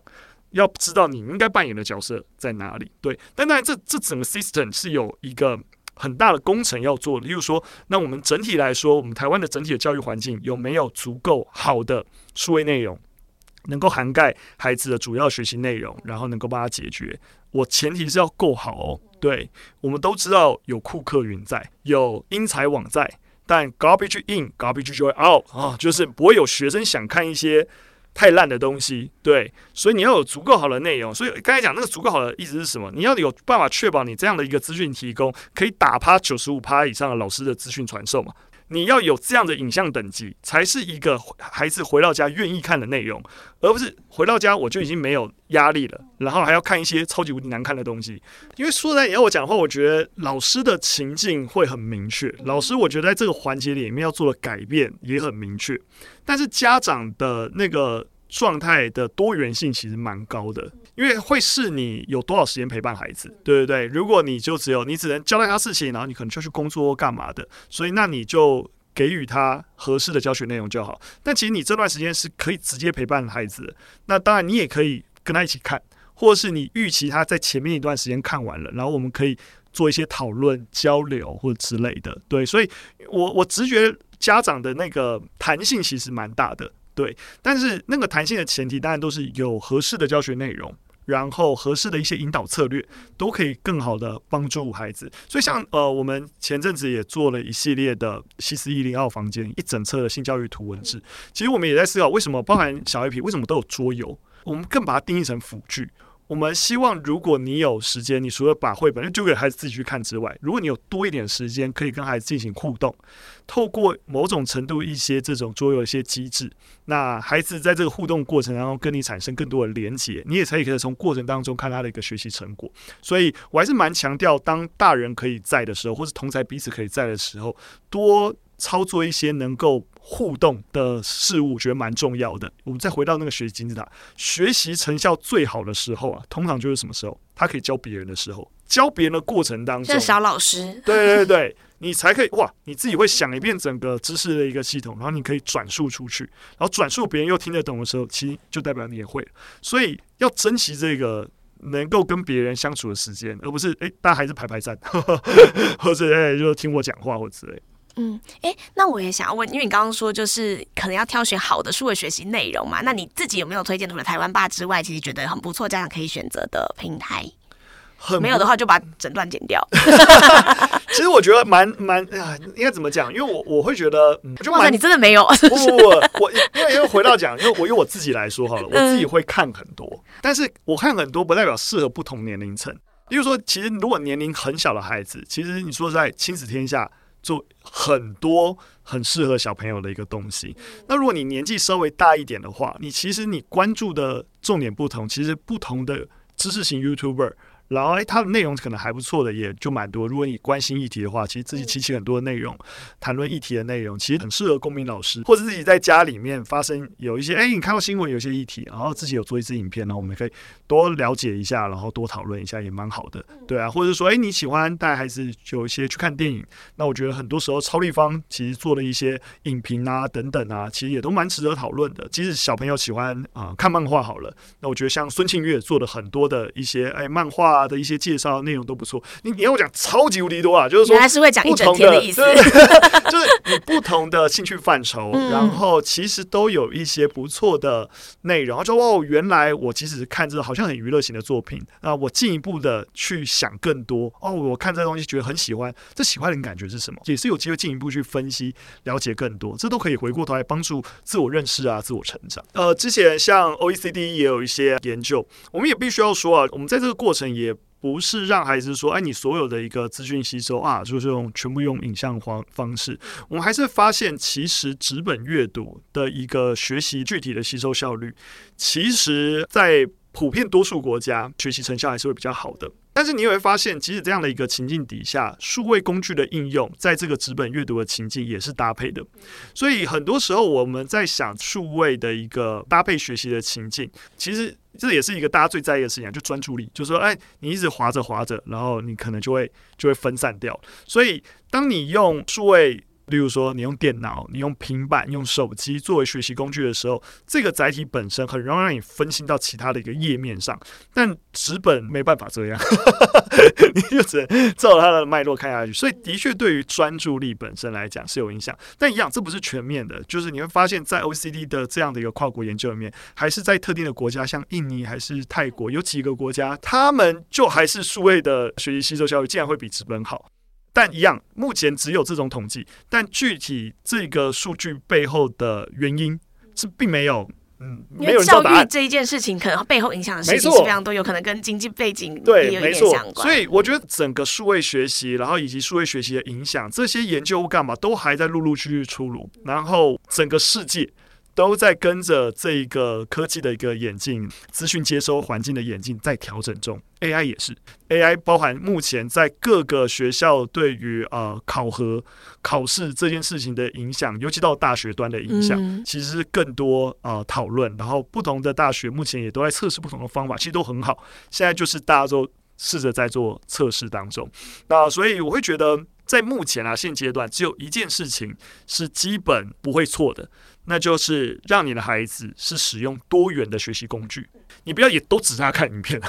要知道你应该扮演的角色在哪里。对，但当然，这这整个 system 是有一个很大的工程要做的。例如说，那我们整体来说，我们台湾的整体的教育环境有没有足够好的数位内容，能够涵盖孩子的主要学习内容，然后能够帮他解决？我前提是要够好哦。对，我们都知道有库克云在，有英才网在，但 garbage in，garbage 就会 out 啊，就是不会有学生想看一些太烂的东西，对，所以你要有足够好的内容。所以刚才讲那个足够好的意思是什么？你要有办法确保你这样的一个资讯提供可以打趴九十五趴以上的老师的资讯传授嘛？你要有这样的影像等级，才是一个孩子回到家愿意看的内容，而不是回到家我就已经没有压力了，然后还要看一些超级无敌难看的东西。因为说实在，你要我讲的话，我觉得老师的情境会很明确，老师我觉得在这个环节里面要做的改变也很明确，但是家长的那个。状态的多元性其实蛮高的，因为会是你有多少时间陪伴孩子，对不对？如果你就只有你只能交代他事情，然后你可能就去工作或干嘛的，所以那你就给予他合适的教学内容就好。但其实你这段时间是可以直接陪伴孩子的，那当然你也可以跟他一起看，或者是你预期他在前面一段时间看完了，然后我们可以做一些讨论交流或者之类的。对，所以我我直觉家长的那个弹性其实蛮大的。对，但是那个弹性的前提当然都是有合适的教学内容，然后合适的一些引导策略，都可以更好的帮助孩子。所以像呃，我们前阵子也做了一系列的西斯一零二房间一整册的性教育图文字。其实我们也在思考，为什么包含小 A P 为什么都有桌游？我们更把它定义成辅具。我们希望，如果你有时间，你除了把绘本就丢给孩子自己去看之外，如果你有多一点时间，可以跟孩子进行互动，透过某种程度一些这种桌游一些机制，那孩子在这个互动过程当中跟你产生更多的连接，你也才可以从过程当中看他的一个学习成果。所以我还是蛮强调，当大人可以在的时候，或是同在彼此可以在的时候，多操作一些能够互动的事物，觉得蛮重要的。我们再回到那个学习金字塔，学习成效最好的时候啊，通常就是什么时候？他可以教别人的时候，教别人的过程当中，像小老师，对对对，你才可以哇，你自己会想一遍整个知识的一个系统，然后你可以转述出去，然后转述别人又听得懂的时候，其实就代表你也会。所以要珍惜这个能够跟别人相处的时间，而不是哎，大家还是排排站，[laughs] 或者哎，就听我讲话或之类。嗯，诶，那我也想要问，因为你刚刚说就是可能要挑选好的数位学习内容嘛，那你自己有没有推荐除了台湾霸之外，其实觉得很不错，家长可以选择的平台？很没有的话就把整段剪掉。[laughs] 其实我觉得蛮蛮啊，应该怎么讲？因为我我会觉得，嗯，就哇，你真的没有？不不不，我因为因为回到讲，因为我用我自己来说好了，我自己会看很多，但是我看很多不代表适合不同年龄层。例如说，其实如果年龄很小的孩子，其实你说在亲子天下。做很多很适合小朋友的一个东西。那如果你年纪稍微大一点的话，你其实你关注的重点不同，其实不同的知识型 YouTuber。然后，哎，它的内容可能还不错的，也就蛮多。如果你关心议题的话，其实自己提起很多的内容，谈论议题的内容，其实很适合公民老师，或者自己在家里面发生有一些，哎，你看到新闻有些议题，然后自己有做一支影片，然后我们可以多了解一下，然后多讨论一下，也蛮好的，对啊。或者说，哎，你喜欢带孩子有一些去看电影，那我觉得很多时候超立方其实做了一些影评啊等等啊，其实也都蛮值得讨论的。即使小朋友喜欢啊、呃、看漫画好了，那我觉得像孙庆月做的很多的一些哎漫画。的一些介绍内容都不错，你你要我讲超级无敌多啊，就是说，还是会讲一整天的意思，[laughs] 就是你不同的兴趣范畴，然后其实都有一些不错的内容。就哦，原来我即使是看这好像很娱乐型的作品，那我进一步的去想更多哦，我看这个东西觉得很喜欢，这喜欢的感觉是什么？也是有机会进一步去分析了解更多，这都可以回过头来帮助自我认识啊，自我成长。呃，之前像 OECD 也有一些研究，我们也必须要说啊，我们在这个过程也。不是让孩子说，哎，你所有的一个资讯吸收啊，就是用全部用影像方方式。我们还是发现，其实纸本阅读的一个学习具体的吸收效率，其实在普遍多数国家学习成效还是会比较好的。但是你也会发现，即使这样的一个情境底下，数位工具的应用在这个纸本阅读的情境也是搭配的。所以很多时候我们在想数位的一个搭配学习的情境，其实这也是一个大家最在意的事情，就专注力，就是说，哎，你一直滑着滑着，然后你可能就会就会分散掉。所以当你用数位例如说，你用电脑、你用平板、用手机作为学习工具的时候，这个载体本身很容易让你分心到其他的一个页面上。但纸本没办法这样，[laughs] 你就只能照它的脉络看下去。所以，的确对于专注力本身来讲是有影响。但一样，这不是全面的，就是你会发现在 OCD 的这样的一个跨国研究里面，还是在特定的国家，像印尼还是泰国，有几个国家，他们就还是数位的学习吸收效率竟然会比纸本好。但一样，目前只有这种统计，但具体这个数据背后的原因是并没有嗯，因为教育这一件事情，可能背后影响的事情是非常多，有可能跟经济背景对，也没错。所以我觉得整个数位学习，然后以及数位学习的影响，这些研究干嘛都还在陆陆续续出炉，然后整个世界。都在跟着这一个科技的一个演进，资讯接收环境的演进在调整中。AI 也是，AI 包含目前在各个学校对于呃考核、考试这件事情的影响，尤其到大学端的影响，嗯、其实是更多呃讨论。然后不同的大学目前也都在测试不同的方法，其实都很好。现在就是大家都试着在做测试当中。那所以我会觉得，在目前啊现阶段，只有一件事情是基本不会错的。那就是让你的孩子是使用多元的学习工具，你不要也都只让他看影片，[laughs]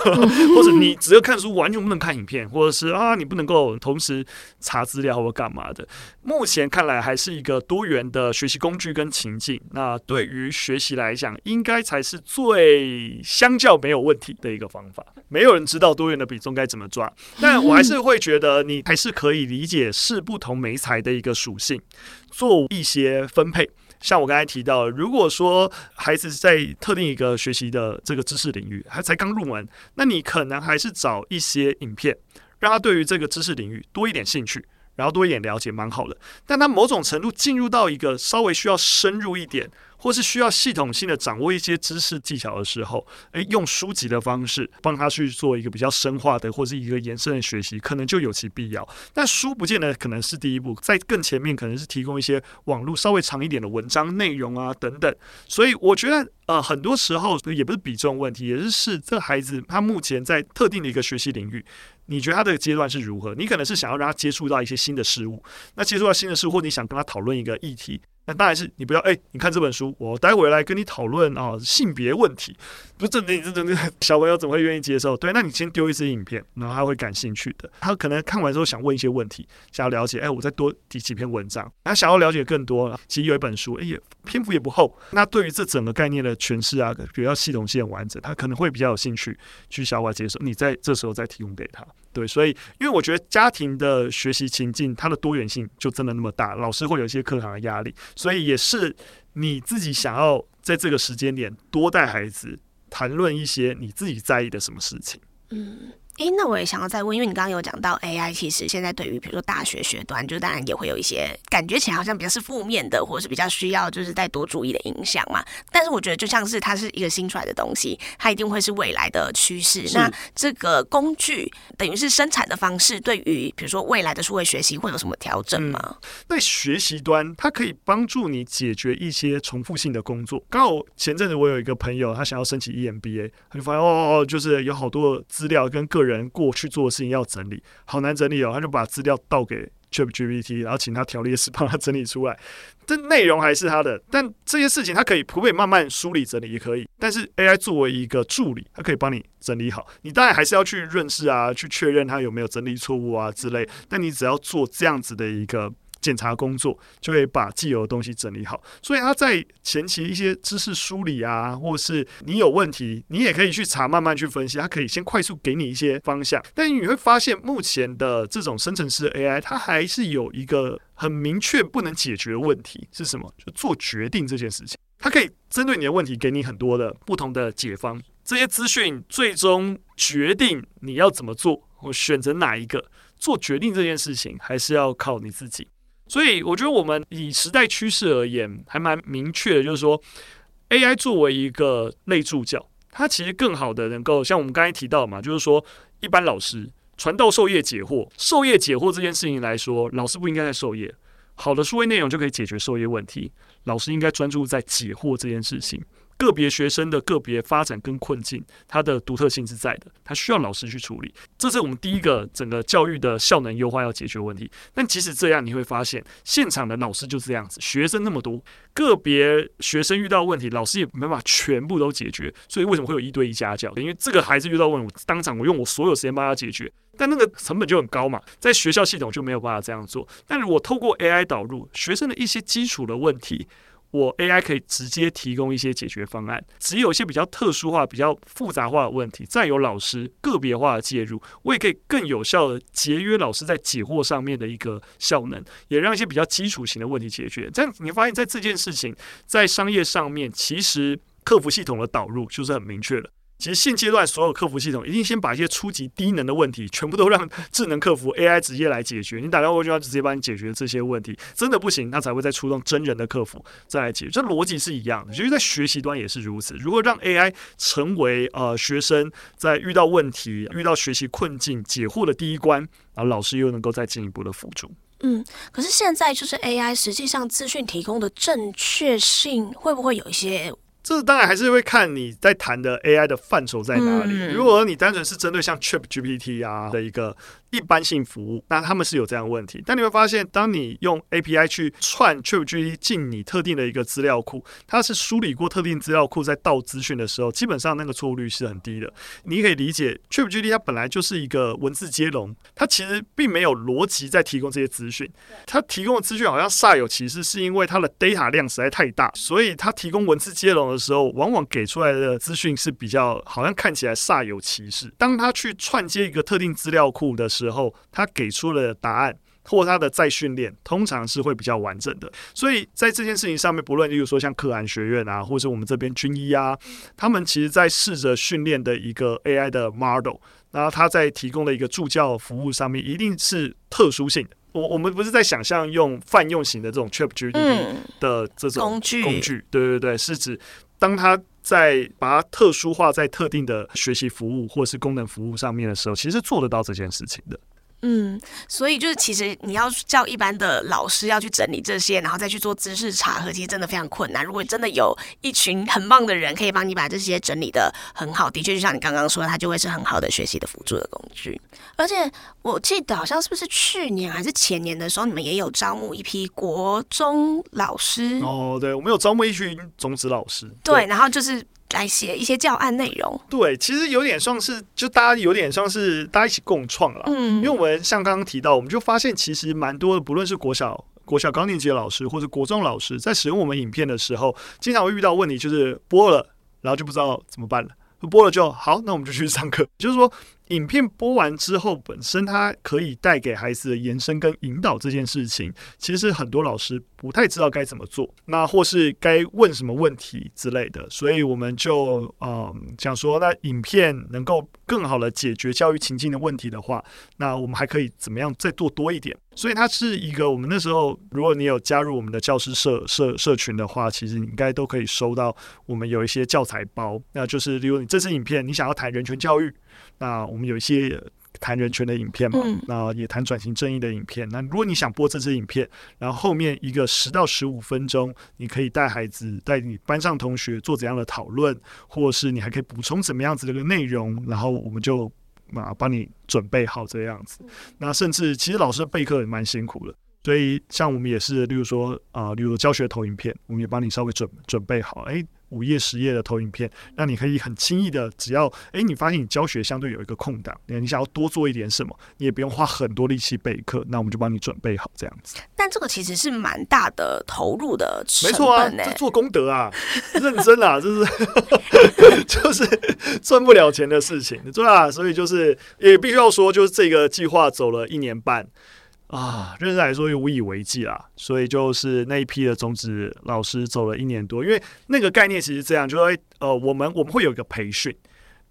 或者你只要看书，完全不能看影片，或者是啊，你不能够同时查资料或干嘛的。目前看来还是一个多元的学习工具跟情境，那对于学习来讲，应该才是最相较没有问题的一个方法。没有人知道多元的比重该怎么抓，但我还是会觉得你还是可以理解是不同媒材的一个属性，做一些分配。像我刚才提到，如果说孩子在特定一个学习的这个知识领域，还才刚入门，那你可能还是找一些影片，让他对于这个知识领域多一点兴趣，然后多一点了解，蛮好的。但他某种程度进入到一个稍微需要深入一点。或是需要系统性的掌握一些知识技巧的时候，诶，用书籍的方式帮他去做一个比较深化的或是一个延伸的学习，可能就有其必要。但书不见得可能是第一步，在更前面可能是提供一些网络稍微长一点的文章内容啊等等。所以我觉得，呃，很多时候也不是比重问题，也是是这孩子他目前在特定的一个学习领域，你觉得他的阶段是如何？你可能是想要让他接触到一些新的事物，那接触到新的事物，或你想跟他讨论一个议题。那当然是你不要哎、你看这本书，我待会来跟你讨论啊性别问题，不是这你这这小朋友怎么会愿意接受？对，那你先丢一支影片，然后他会感兴趣的。他可能看完之后想问一些问题，想要了解，哎、我再多提几篇文章，他想要了解更多。其实有一本书，哎、欸、也篇幅也不厚，那对于这整个概念的诠释啊，比较系统性完整，他可能会比较有兴趣去消化接受。你在这时候再提供给他。对，所以因为我觉得家庭的学习情境，它的多元性就真的那么大，老师会有一些课堂的压力，所以也是你自己想要在这个时间点多带孩子谈论一些你自己在意的什么事情。嗯。诶，那我也想要再问，因为你刚刚有讲到 AI，其实现在对于比如说大学学端，就当然也会有一些感觉起来好像比较是负面的，或者是比较需要就是再多注意的影响嘛。但是我觉得就像是它是一个新出来的东西，它一定会是未来的趋势。那这个工具等于是生产的方式，对于比如说未来的数位学习会有什么调整吗？嗯，在学习端，它可以帮助你解决一些重复性的工作。刚好前阵子我有一个朋友，他想要申请 EMBA，他就发现哦，就是有好多资料跟个人。过去做的事情要整理，好难整理哦。他就把资料倒给 ChatGPT，然后请他条列师帮他整理出来。这内容还是他的，但这些事情他可以可以慢慢梳理整理也可以。但是 AI 作为一个助理，它可以帮你整理好。你当然还是要去认识啊，去确认他有没有整理错误啊之类。但你只要做这样子的一个。检查工作就可以把既有的东西整理好，所以他在前期一些知识梳理啊，或是你有问题，你也可以去查，慢慢去分析。他可以先快速给你一些方向，但你会发现，目前的这种生成式 AI，它还是有一个很明确不能解决问题是什么？就做决定这件事情。它可以针对你的问题，给你很多的不同的解方。这些资讯最终决定你要怎么做，或选择哪一个做决定这件事情，还是要靠你自己。所以我觉得我们以时代趋势而言，还蛮明确的，就是说，AI 作为一个类助教，它其实更好的能够像我们刚才提到嘛，就是说，一般老师传道授业解惑，授业解惑这件事情来说，老师不应该在授业，好的书页内容就可以解决授业问题，老师应该专注在解惑这件事情。个别学生的个别发展跟困境，它的独特性是在的，它需要老师去处理。这是我们第一个整个教育的效能优化要解决问题。但即使这样，你会发现现场的老师就是这样子，学生那么多，个别学生遇到问题，老师也没办法全部都解决。所以为什么会有一对一家教？因为这个孩子遇到问题，我当场我用我所有时间帮他解决，但那个成本就很高嘛，在学校系统就没有办法这样做。但如果透过 AI 导入学生的一些基础的问题。我 AI 可以直接提供一些解决方案，只有一些比较特殊化、比较复杂化的问题，再有老师个别化的介入，我也可以更有效的节约老师在解惑上面的一个效能，也让一些比较基础型的问题解决。这样你发现，在这件事情在商业上面，其实客服系统的导入就是很明确的。其实现阶段所有客服系统一定先把一些初级低能的问题全部都让智能客服 AI 直接来解决。你打电话过去，要直接帮你解决这些问题。真的不行，那才会再出动真人的客服再来解决。这逻辑是一样的，其实，在学习端也是如此。如果让 AI 成为呃学生在遇到问题、遇到学习困境解惑的第一关，然后老师又能够再进一步的辅助。嗯，可是现在就是 AI 实际上资讯提供的正确性会不会有一些？这当然还是会看你在谈的 AI 的范畴在哪里。如果你单纯是针对像 ChatGPT 啊的一个。一般性服务，那他们是有这样的问题。但你会发现，当你用 API 去串 t r i p g 进你特定的一个资料库，它是梳理过特定资料库再倒资讯的时候，基本上那个错误率是很低的。你可以理解，ChatGPT 它本来就是一个文字接龙，它其实并没有逻辑在提供这些资讯。它提供的资讯好像煞有其事，是因为它的 data 量实在太大，所以它提供文字接龙的时候，往往给出来的资讯是比较好像看起来煞有其事。当它去串接一个特定资料库的时候，之后，他给出了答案，或他的再训练，通常是会比较完整的。所以在这件事情上面，不论例如说像可汗学院啊，或者我们这边军医啊，他们其实在试着训练的一个 AI 的 model，然后他在提供的一个助教服务上面，一定是特殊性的。我我们不是在想象用泛用型的这种 ChatGPT 的这种工具，工具，对对对，是指当他在把它特殊化在特定的学习服务或是功能服务上面的时候，其实做得到这件事情的。嗯，所以就是其实你要叫一般的老师要去整理这些，然后再去做知识查核，其实真的非常困难。如果真的有一群很棒的人可以帮你把这些整理的很好，的确就像你刚刚说的，它就会是很好的学习的辅助的工具。而且我记得好像是不是去年还是前年的时候，你们也有招募一批国中老师哦？对，我们有招募一群中职老师，对，对，然后就是。来写一些教案内容，对，其实有点像是，就大家有点像是大家一起共创了，嗯，因为我们像刚刚提到，我们就发现其实蛮多的，不论是国小、国小高年级的老师，或者国中老师，在使用我们影片的时候，经常会遇到问题，就是播了，然后就不知道怎么办了，播了就好，那我们就去上课，就是说。影片播完之后，本身它可以带给孩子的延伸跟引导这件事情，其实很多老师不太知道该怎么做，那或是该问什么问题之类的，所以我们就嗯想说，那影片能够更好的解决教育情境的问题的话，那我们还可以怎么样再做多一点？所以它是一个我们那时候，如果你有加入我们的教师社社社群的话，其实你应该都可以收到我们有一些教材包，那就是例如你这支影片你想要谈人权教育。那我们有一些谈人权的影片嘛，那也谈转型正义的影片。那如果你想播这支影片，然后后面一个十到十五分钟，你可以带孩子带你班上同学做怎样的讨论，或是你还可以补充怎么样子的一个内容，然后我们就啊帮你准备好这样子。那甚至其实老师备课也蛮辛苦的，所以像我们也是，例如说啊，例如教学投影片，我们也帮你稍微准准备好，哎。五页十页的投影片，让你可以很轻易的，只要诶，你发现你教学相对有一个空档，你想要多做一点什么，你也不用花很多力气备课，那我们就帮你准备好这样子。但这个其实是蛮大的投入的成本，没错啊，这做功德啊，认真啊，[laughs] 这是 [laughs] 就是赚不了钱的事情，对啊？所以就是也必须要说，就是这个计划走了一年半。啊，认真来说又无以为继啦，所以就是那一批的种子老师走了一年多，因为那个概念其实这样，就是呃，我们我们会有一个培训，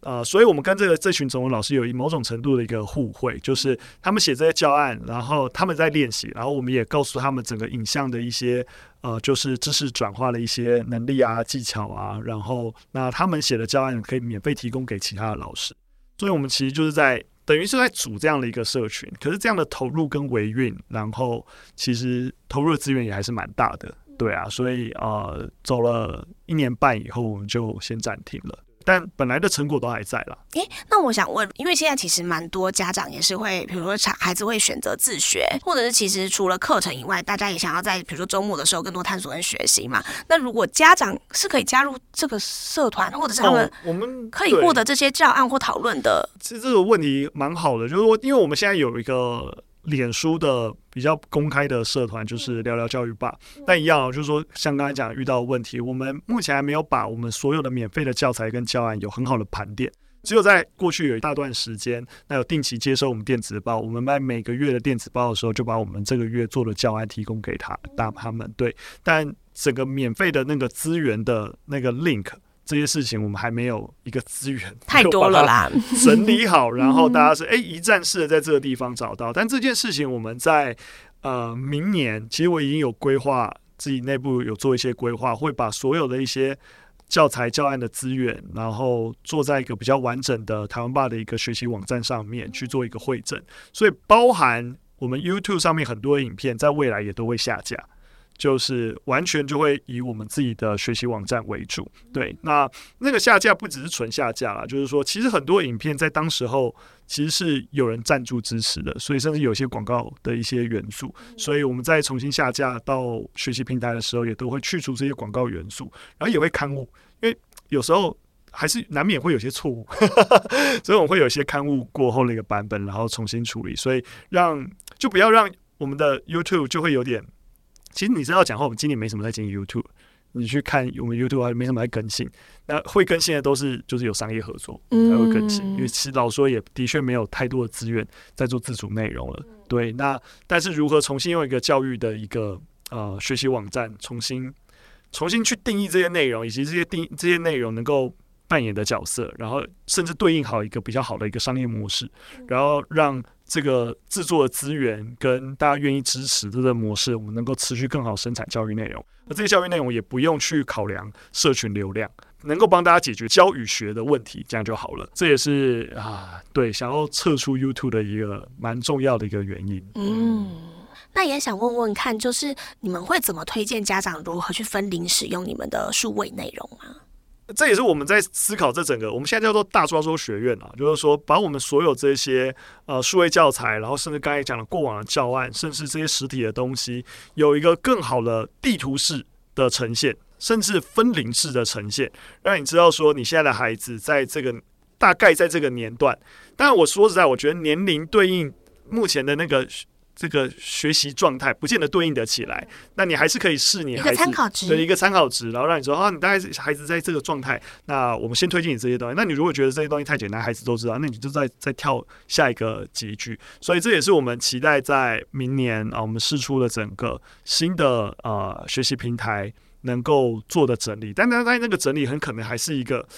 呃，所以我们跟这个这群种子老师有一某种程度的一个互惠，就是他们写这些教案，然后他们在练习，然后我们也告诉他们整个影像的一些呃，就是知识转化的一些能力啊、技巧啊，然后那他们写的教案可以免费提供给其他的老师，所以我们其实就是在。等于是在组这样的一个社群，可是这样的投入跟维运，然后其实投入的资源也还是蛮大的，对啊，所以呃，走了一年半以后，我们就先暂停了。但本来的成果都还在了。诶，那我想问，因为现在其实蛮多家长也是会，比如说孩子会选择自学，或者是其实除了课程以外，大家也想要在比如说周末的时候更多探索跟学习嘛。那如果家长是可以加入这个社团，或者是他们我们可以获得这些教案或讨论的。其实这个问题蛮好的，就是说，因为我们现在有一个。脸书的比较公开的社团就是聊聊教育吧，但一样就是说，像刚才讲遇到的问题，我们目前还没有把我们所有的免费的教材跟教案有很好的盘点，只有在过去有一大段时间，那有定期接收我们电子报，我们卖每个月的电子报的时候，就把我们这个月做的教案提供给他，大他们。对，但整个免费的那个资源的那个 link。这些事情我们还没有一个资源太多了啦，整理好，然后大家是 [laughs] 哎、欸、一站式的在这个地方找到。但这件事情我们在呃明年，其实我已经有规划，自己内部有做一些规划，会把所有的一些教材教案的资源，然后做在一个比较完整的台湾爸的一个学习网站上面去做一个会诊。所以包含我们 YouTube 上面很多影片，在未来也都会下架。就是完全就会以我们自己的学习网站为主，对。那那个下架不只是纯下架啦，就是说，其实很多影片在当时候其实是有人赞助支持的，所以甚至有些广告的一些元素。所以我们在重新下架到学习平台的时候，也都会去除这些广告元素，然后也会刊物，因为有时候还是难免会有些错误，[laughs] 所以我们会有一些刊物过后的一个版本，然后重新处理。所以让就不要让我们的 YouTube 就会有点。其实你知道讲话，我们今年没什么在经营 YouTube。你去看我们 YouTube 还没什么在更新。那会更新的都是就是有商业合作才会更新，因为其实老实说也的确没有太多的资源在做自主内容了。对，那但是如何重新用一个教育的一个呃学习网站，重新重新去定义这些内容，以及这些定这些内容能够扮演的角色，然后甚至对应好一个比较好的一个商业模式，然后让。这个制作的资源跟大家愿意支持这个模式，我们能够持续更好生产教育内容。那这些教育内容也不用去考量社群流量，能够帮大家解决教与学的问题，这样就好了。这也是啊，对，想要撤出 YouTube 的一个蛮重要的一个原因。嗯，那也想问问看，就是你们会怎么推荐家长如何去分龄使用你们的数位内容吗？这也是我们在思考这整个，我们现在叫做大专周学院啊，就是说把我们所有这些呃数位教材，然后甚至刚才讲的过往的教案，甚至这些实体的东西，有一个更好的地图式的呈现，甚至分龄式的呈现，让你知道说你现在的孩子在这个大概在这个年段。但我说实在，我觉得年龄对应目前的那个。这个学习状态不见得对应得起来，那你还是可以试你孩子的一个参考值，然后让你说啊，你大概孩子在这个状态，那我们先推荐你这些东西。那你如果觉得这些东西太简单，孩子都知道，那你就再再跳下一个级距。所以这也是我们期待在明年啊，我们试出了整个新的呃学习平台能够做的整理。但但但那个整理很可能还是一个。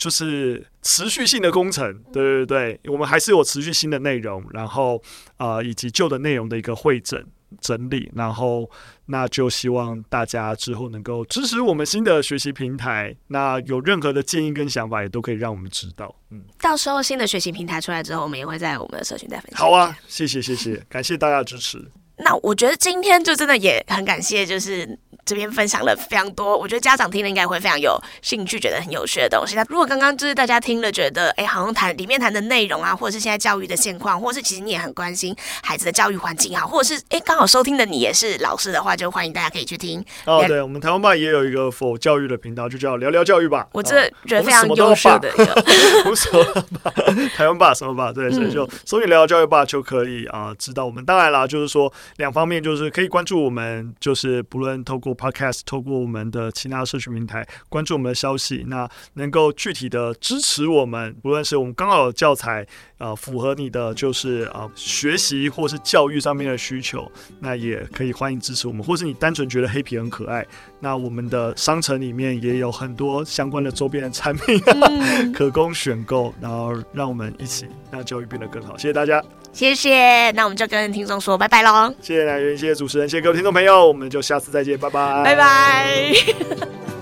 就是持续性的工程，对对对，我们还是有持续新的内容，然后啊、呃，以及旧的内容的一个会诊整理，然后那就希望大家之后能够支持我们新的学习平台。那有任何的建议跟想法，也都可以让我们知道。嗯，到时候新的学习平台出来之后，我们也会在我们的社群再分享。好啊，谢谢谢谢，感谢大家的支持。那我觉得今天就真的也很感谢，就是。这边分享了非常多，我觉得家长听了应该会非常有兴趣，觉得很有趣的东西。那如果刚刚就是大家听了，觉得哎，好像谈里面谈的内容啊，或者是现在教育的现况，或者是其实你也很关心孩子的教育环境啊，或者是哎，刚好收听的你也是老师的话，就欢迎大家可以去听。哦，对，我们台湾爸也有一个 for 教育的频道，就叫聊聊教育吧。我这觉得非常优秀的一个，[laughs] 无所谓吧，台湾爸什么吧，对，所以就所以聊聊教育吧就可以啊，知道我们。当然啦，就是说两方面，就是可以关注我们，就是不论透过 podcast，透过我们的其他社群平台关注我们的消息，那能够具体的支持我们，不论是我们刚好有教材，呃，符合你的就是啊、学习或是教育上面的需求，那也可以欢迎支持我们，或是你单纯觉得黑皮很可爱，那我们的商城里面也有很多相关的周边的产品、[laughs] 可供选购，然后让我们一起让教育变得更好。谢谢大家，谢谢，那我们就跟听众说拜拜喽。谢谢来源，谢谢主持人，谢谢各位听众朋友，我们就下次再见，拜拜，拜拜。